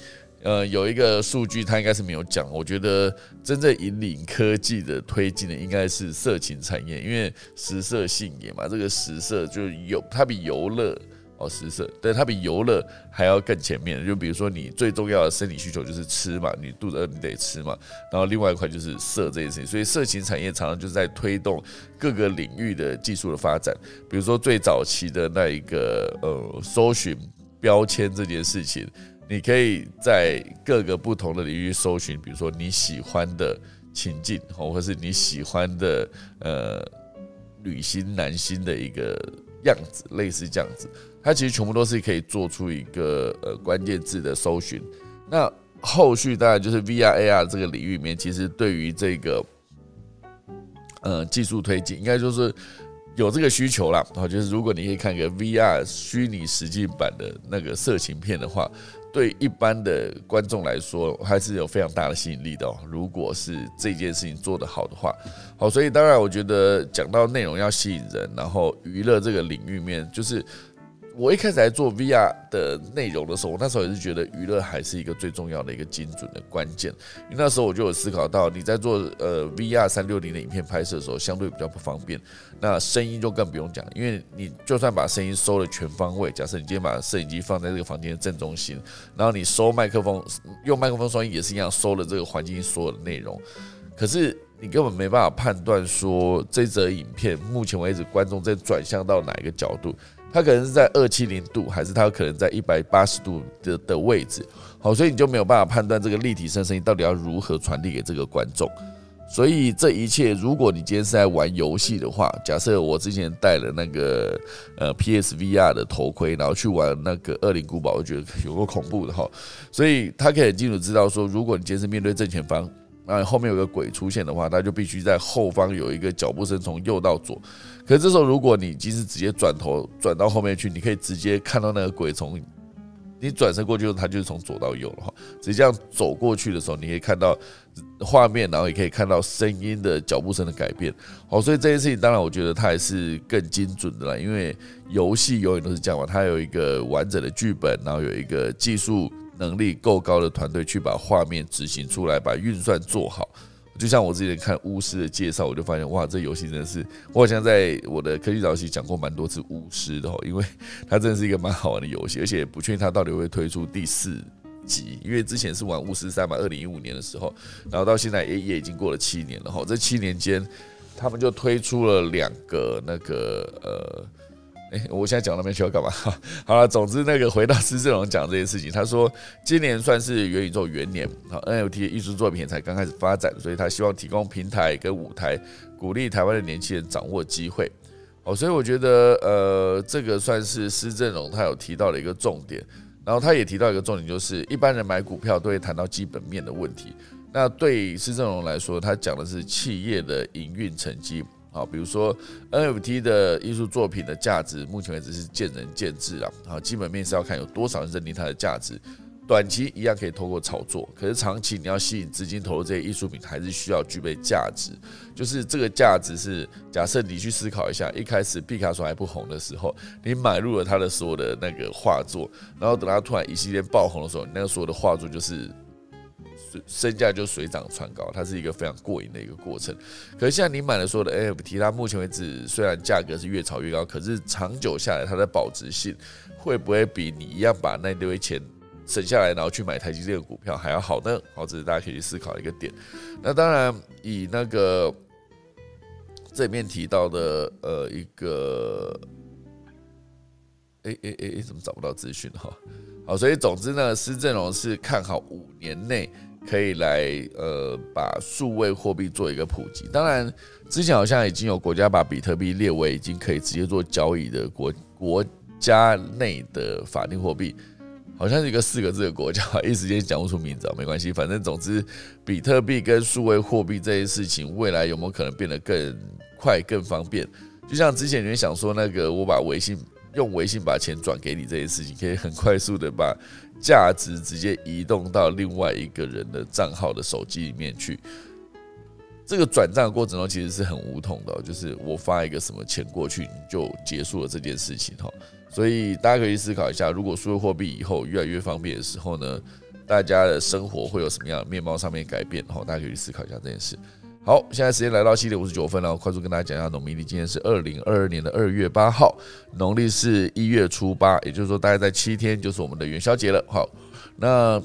呃有一个数据，他应该是没有讲。我觉得真正引领科技的推进的应该是色情产业，因为食色性也嘛，这个食色就有它比游乐。哦，食色，但它比游乐还要更前面。就比如说，你最重要的生理需求就是吃嘛，你肚子饿你得吃嘛。然后另外一块就是色这件事情，所以色情产业常常就是在推动各个领域的技术的发展。比如说最早期的那一个呃，搜寻标签这件事情，你可以在各个不同的领域搜寻，比如说你喜欢的情境，或者是你喜欢的呃女星、男星的一个样子，类似这样子。它其实全部都是可以做出一个呃关键字的搜寻，那后续当然就是 VR AR 这个领域里面，其实对于这个呃技术推进，应该就是有这个需求啦。然后就是如果你可以看个 VR 虚拟实际版的那个色情片的话，对一般的观众来说还是有非常大的吸引力的哦。如果是这件事情做得好的话，好，所以当然我觉得讲到内容要吸引人，然后娱乐这个领域面就是。我一开始在做 VR 的内容的时候，我那时候也是觉得娱乐还是一个最重要的一个精准的关键。因为那时候我就有思考到，你在做呃 VR 三六零的影片拍摄的时候，相对比较不方便。那声音就更不用讲，因为你就算把声音收了全方位，假设你今天把摄影机放在这个房间的正中心，然后你收麦克风，用麦克风收音也是一样，收了这个环境所有的内容。可是你根本没办法判断说这则影片目前为止观众在转向到哪一个角度。它可能是在二七零度，还是它可能在一百八十度的的位置，好，所以你就没有办法判断这个立体声声音到底要如何传递给这个观众。所以这一切，如果你今天是在玩游戏的话，假设我之前戴了那个呃 PSVR 的头盔，然后去玩那个恶灵古堡，我觉得有个恐怖的哈。所以他可以很清楚知道说，如果你今天是面对正前方。那后面有个鬼出现的话，他就必须在后方有一个脚步声从右到左。可是这时候，如果你即使直接转头转到后面去，你可以直接看到那个鬼从你转身过去，它就是从左到右了哈。直接这样走过去的时候，你可以看到画面，然后也可以看到声音的脚步声的改变。好，所以这件事情当然我觉得它还是更精准的啦，因为游戏永远都是这样嘛，它有一个完整的剧本，然后有一个技术。能力够高的团队去把画面执行出来，把运算做好。就像我之前看巫师的介绍，我就发现哇，这游戏真的是我好像在我的科技早期讲过蛮多次巫师的哦，因为它真的是一个蛮好玩的游戏，而且不确定它到底会推出第四集，因为之前是玩巫师三嘛，二零一五年的时候，然后到现在也也已经过了七年了哈，这七年间他们就推出了两个那个呃。哎，我现在讲那边需要干嘛？好了，总之那个回到施正荣讲这件事情，他说今年算是元宇宙元年，好 NFT 艺术作品才刚开始发展，所以他希望提供平台跟舞台，鼓励台湾的年轻人掌握机会。哦，所以我觉得呃，这个算是施正荣他有提到的一个重点，然后他也提到一个重点，就是一般人买股票都会谈到基本面的问题，那对施正荣来说，他讲的是企业的营运成绩。好，比如说 NFT 的艺术作品的价值，目前为止是见仁见智啊。好，基本面是要看有多少人认定它的价值。短期一样可以通过炒作，可是长期你要吸引资金投入这些艺术品，还是需要具备价值。就是这个价值是，假设你去思考一下，一开始毕卡索还不红的时候，你买入了他的所有的那个画作，然后等他突然一系列爆红的时候，你那个所有的画作就是。身价就水涨船高，它是一个非常过瘾的一个过程。可是现在你买的所有的 NFT，它目前为止虽然价格是越炒越高，可是长久下来它的保值性会不会比你一样把那堆钱省下来，然后去买台积电的股票还要好呢？好，这是大家可以去思考一个点。那当然，以那个这里面提到的呃一个，哎哎哎，怎么找不到资讯哈？好，所以总之呢，施正荣是看好五年内。可以来呃把数位货币做一个普及。当然，之前好像已经有国家把比特币列为已经可以直接做交易的国国家内的法定货币，好像是一个四个字的国家，一时间讲不出名字，没关系。反正总之，比特币跟数位货币这些事情，未来有没有可能变得更快、更方便？就像之前你们想说那个，我把微信用微信把钱转给你这件事情，可以很快速的把。价值直接移动到另外一个人的账号的手机里面去，这个转账过程中其实是很无痛的，就是我发一个什么钱过去，你就结束了这件事情哈。所以大家可以思考一下，如果数字货币以后越来越方便的时候呢，大家的生活会有什么样的面貌上面改变？哈，大家可以思考一下这件事。好，现在时间来到七点五十九分了，快速跟大家讲一下农历。今天是二零二二年的二月八号，农历是一月初八，也就是说大概在七天就是我们的元宵节了。好，那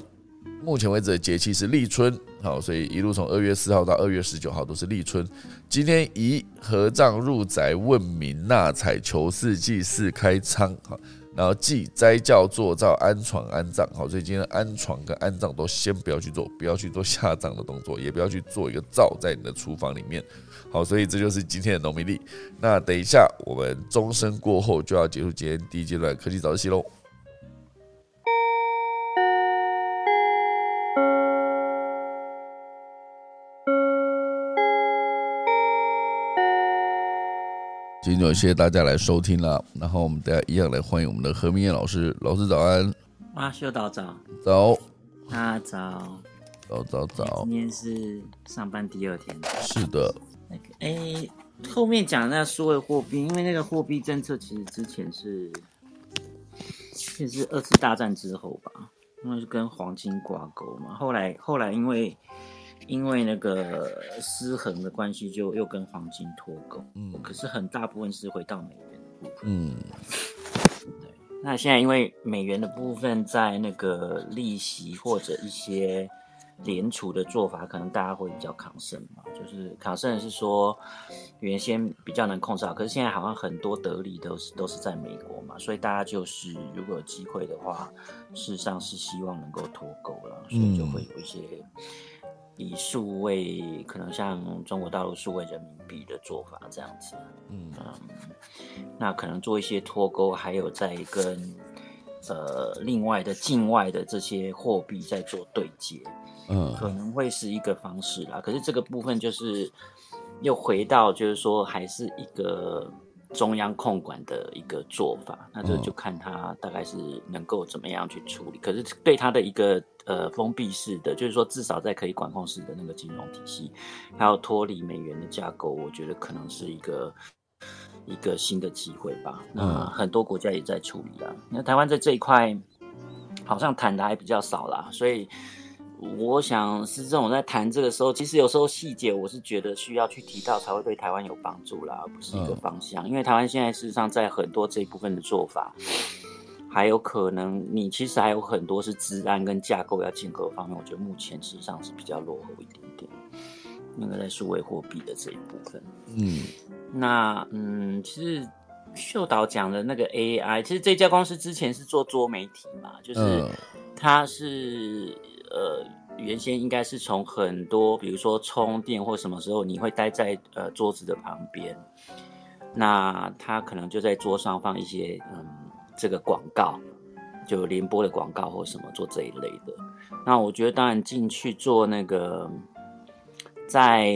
目前为止的节气是立春，好，所以一路从二月四号到二月十九号都是立春。今天宜合葬入宅、问名纳采、求四祭祀、开仓。好。然后祭斋教做灶安床安葬，好，所以今天安床跟安葬都先不要去做，不要去做下葬的动作，也不要去做一个灶在你的厨房里面，好，所以这就是今天的农民历。那等一下我们钟声过后就要结束今天第一阶段科技早自习喽。今天谢谢大家来收听了，然后我们大家一样来欢迎我们的何明燕老师，老师早安。哇，修导早。早。大家早。早早早。今天是上班第二天。是的。那个，哎，后面讲那数位货币，因为那个货币政策其实之前是其实是二次大战之后吧，因为是跟黄金挂钩嘛。后来后来因为因为那个失衡的关系，就又跟黄金脱钩。嗯可是很大部分是回到美元的部分。嗯对，那现在因为美元的部分在那个利息或者一些联储的做法，可能大家会比较抗胜嘛。就是抗胜是说原先比较能控制好，可是现在好像很多得利都是都是在美国嘛，所以大家就是如果有机会的话，事实上是希望能够脱钩了，所以就会有一些。以数位可能像中国大陆数位人民币的做法这样子，嗯那可能做一些脱钩，还有在跟呃另外的境外的这些货币在做对接，嗯可能会是一个方式啦。可是这个部分就是又回到就是说还是一个中央控管的一个做法，那这就看他大概是能够怎么样去处理。可是对他的一个呃封闭式的，就是说至少在可以管控式的那个金融体系，还有脱离美元的架构，我觉得可能是一个。一个新的机会吧，那嗯很多国家也在处理啦。那台湾在这一块好像谈的还比较少啦，所以我想是这种在谈这个时候，其实有时候细节我是觉得需要去提到才会对台湾有帮助啦，而不是一个嗯方向。因为台湾现在事实上在很多这一部分的做法，还有可能你其实还有很多是治安跟架构要建构的方面，我觉得目前事实上是比较落后一点点。那个在数位货币的这一部分，嗯那嗯，其实秀导讲的那个 AI，其实这家公司之前是做多媒体嘛，就是嗯它是呃原先应该是从很多，比如说充电或什么时候你会待在呃桌子的旁边，那他可能就在桌上放一些嗯这个广告，就联播的广告或什么做这一类的。那我觉得当然进去做那个在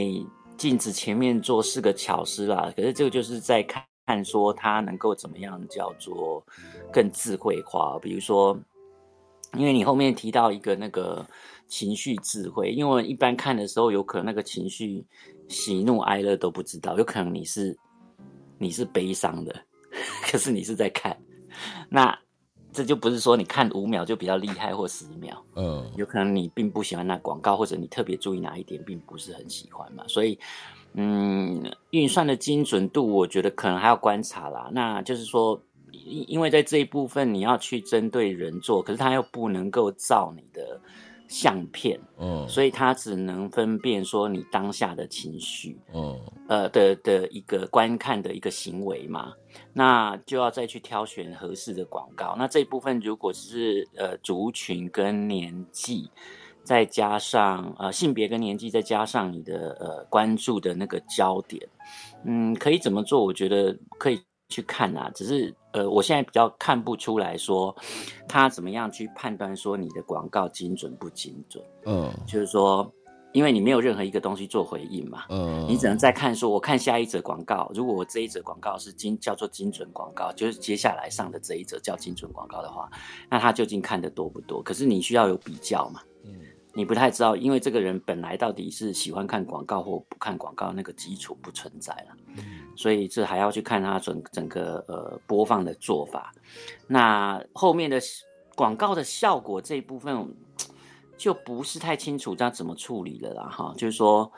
镜子前面做是个巧思啦，可是这个就是在看看说他能够怎么样叫做更智慧化，比如说，因为你后面提到一个那个情绪智慧，因为一般看的时候，有可能那个情绪喜怒哀乐都不知道，有可能你是你是悲伤的，可是你是在看，那这就不是说你看五秒就比较厉害或十秒，嗯有可能你并不喜欢那广告，或者你特别注意哪一点，并不是很喜欢嘛。所以，嗯，运算的精准度，我觉得可能还要观察啦。那就是说，因因为在这一部分你要去针对人做，可是他又不能够照你的相片，嗯所以他只能分辨说你当下的情绪。嗯呃的的一个观看的一个行为嘛，那就要再去挑选合适的广告。那这一部分如果是呃族群跟年纪，再加上呃性别跟年纪，再加上你的呃关注的那个焦点，嗯，可以怎么做？我觉得可以去看啊，只是呃我现在比较看不出来说他怎么样去判断说你的广告精准不精准，嗯就是说。因为你没有任何一个东西做回应嘛，嗯，你只能再看说，我看下一则广告，如果我这一则广告是精叫做精准广告，就是接下来上的这一则叫精准广告的话，那他究竟看的多不多？可是你需要有比较嘛，嗯你不太知道，因为这个人本来到底是喜欢看广告或不看广告，那个基础不存在了，所以这还要去看他整整个呃播放的做法。那后面的广告的效果这一部分就不是太清楚，这样怎么处理了啦哈，就是说。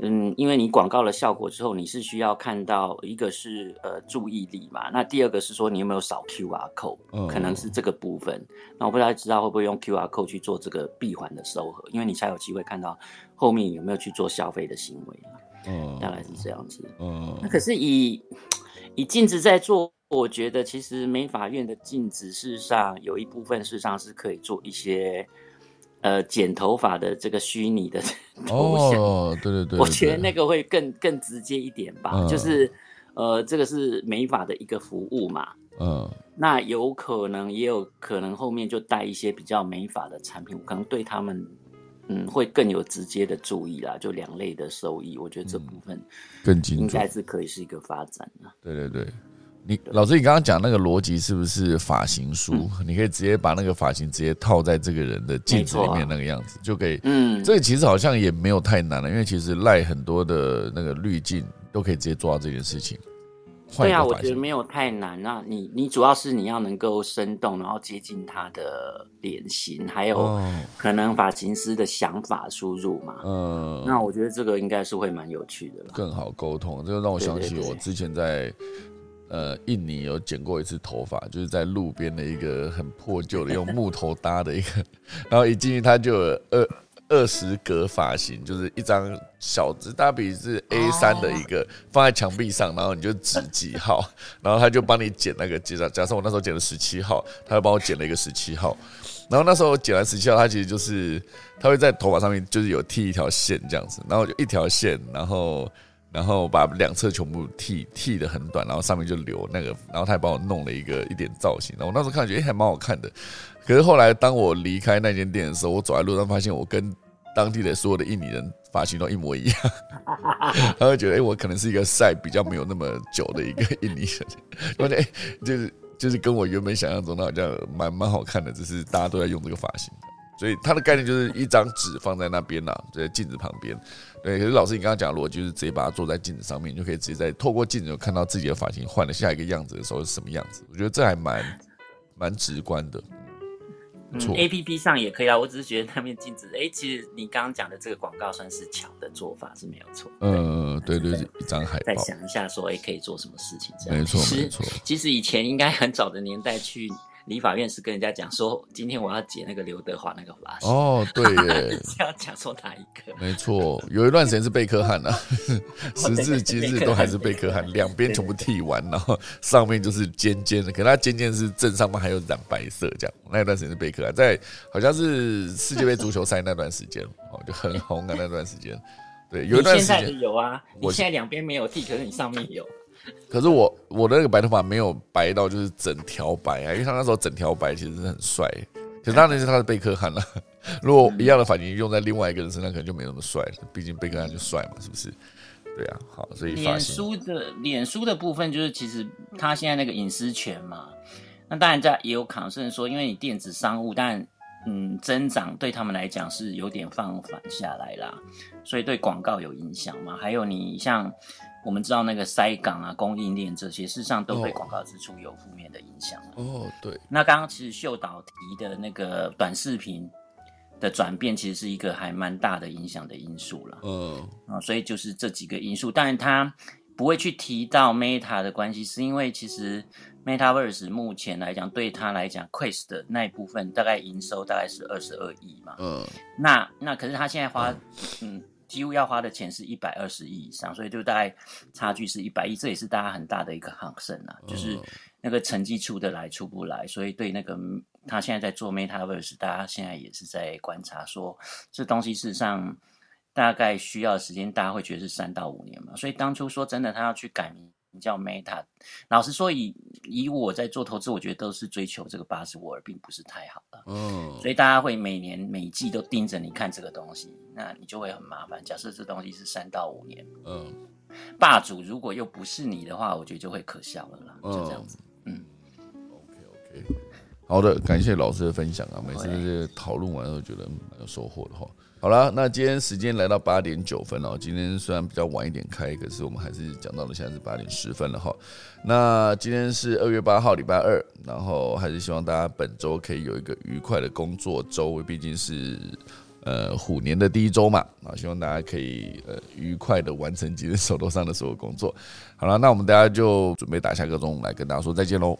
嗯，因为你广告的效果之后，你是需要看到一个是呃注意力嘛，那第二个是说你有没有扫 QR code，、嗯可能是这个部分。那我不太知道会不会用 QR code 去做这个闭环的收合，因为你才有机会看到后面有没有去做消费的行为嘛，嗯大概是这样子。嗯那可是以以镜子在做，我觉得其实美法院的镜子事实上有一部分事实上是可以做一些呃剪头发的这个虚拟的 头像。哦，对对对，我觉得那个会更更直接一点吧，嗯就是呃，这个是美发的一个服务嘛，嗯那有可能也有可能后面就带一些比较美发的产品，我可能对他们嗯会更有直接的注意啦，就两类的收益，我觉得这部分更精应该，是可以是一个发展的。对对对。你老师，你刚刚讲那个逻辑是不是发型书？嗯你可以直接把那个发型直接套在这个人的镜子里面那个样子，就可以。嗯，这个其实好像也没有太难了，因为其实赖很多的那个滤镜都可以直接做到这件事情。对啊。我觉得没有太难。啊你你主要是你要能够生动，然后接近他的脸型，还有哦，可能发型师的想法输入嘛。嗯，那我觉得这个应该是会蛮有趣的啦。更好沟通，这个让我想起我之前在呃印尼有剪过一次头发，就是在路边的一个很破旧的用木头搭的一个，然后一进去它就有二二十格发型，就是一张小纸，大笔是 A 三的一个放在墙壁上，然后你就指几号，然后他就帮你剪那个，假假设我那时候剪了十七号，他就帮我剪了一个十七号。然后那时候我剪完十七号，他其实就是他会在头发上面就是有剃一条线这样子，然后就一条线，然后然后把两侧全部剃剃的很短，然后上面就留那个，然后他还帮我弄了一个一点造型，然后我那时候看觉得、诶还蛮好看的。可是后来当我离开那间店的时候，我走在路上发现我跟当地的所有的印尼人发型都一模一样，他会觉得哎、我可能是一个晒比较没有那么久的一个印尼人，我觉得哎、就是就是跟我原本想象中的好像蛮蛮好看的，只是大家都在用这个发型。所以它的概念就是一张纸放在那边啦，在镜子旁边。对，可是老师你刚刚讲的逻辑就是直接把它坐在镜子上面，你就可以直接在透过镜子看到自己的发型换了下一个样子的时候是什么样子。我觉得这还蛮蛮直观的。嗯错，A P P 上也可以啊。我只是觉得那面镜子，哎、其实你刚刚讲的这个广告算是巧的做法是没有错。对嗯，对对，一张海报再，想一下说，哎、可以做什么事情？这样没错没错。其实以前应该很早的年代去理法院是跟人家讲说，今天我要剪那个刘德华那个发型。哦，对耶，是要讲说哪一个？没错，有一段时间是贝克汉啊，时至今日都还是贝克汉，两边全部剃完，然后上面就是尖尖的，可是它尖尖是正上方还有染白色，这样那一段时间是贝克汉，在好像是世界杯足球赛那段时间哦，就很红的那段时间。对，有一段时间，有啊，我你现在两边没有剃，可是你上面有。可是我我的那个白头发没有白到就是整条白啊，因为他那时候整条白其实是很帅，可是当然是他的贝克汉了。如果一样的发型用在另外一个人身上，可能就没那么帅了，毕竟贝克汉就帅嘛，是不是？对啊，好，所以脸书的脸书的部分，就是其实他现在那个隐私权嘛，那当然在也有考生说，因为你电子商务，但嗯增长对他们来讲是有点放缓下来啦，所以对广告有影响嘛。还有你像我们知道那个塞港啊、供应链这些，事实上都对哦。广告支出有负面的影响啊。哦，对，那刚刚其实秀导提的那个短视频的转变，其实是一个还蛮大的影响的因素了。嗯。啊，所以就是这几个因素，但是他不会去提到 Meta 的关系，是因为其实 Metaverse 目前来讲，对他来讲，Quest 的那一部分大概营收大概是二十二亿嘛，嗯。那那可是他现在花，嗯，几乎要花的钱是一百二十亿以上，所以就大概差距是一百亿，这也是大家很大的一个抗胜啊，就是嗯那个成绩出得来出不来，所以对那个他现在在做 Metaverse，大家现在也是在观察说这东西事实上大概需要的时间，大家会觉得是三到五年嘛，所以当初说真的，他要去改名。叫 Meta，老实说以，以我在做投资，我觉得都是追求这个八十沃，并不是太好了。嗯所以大家会每年每季都盯着你看这个东西，那你就会很麻烦。假设这东西是三到五年，嗯霸主如果又不是你的话，我觉得就会可笑了啦，就这样子。嗯，OK OK，好的，感谢老师的分享啊，每次对这些讨论完都觉得嗯蛮有收获的哈。好啦，那今天时间来到八点九分了，今天虽然比较晚一点开，可是我们还是讲到了现在是八点十分了哈。那今天是二月八号，礼拜二，然后还是希望大家本周可以有一个愉快的工作周，毕竟是呃虎年的第一周嘛，啊，希望大家可以呃愉快的完成今天手头上的所有工作。好了，那我们大家就准备打下个钟来跟大家说再见喽。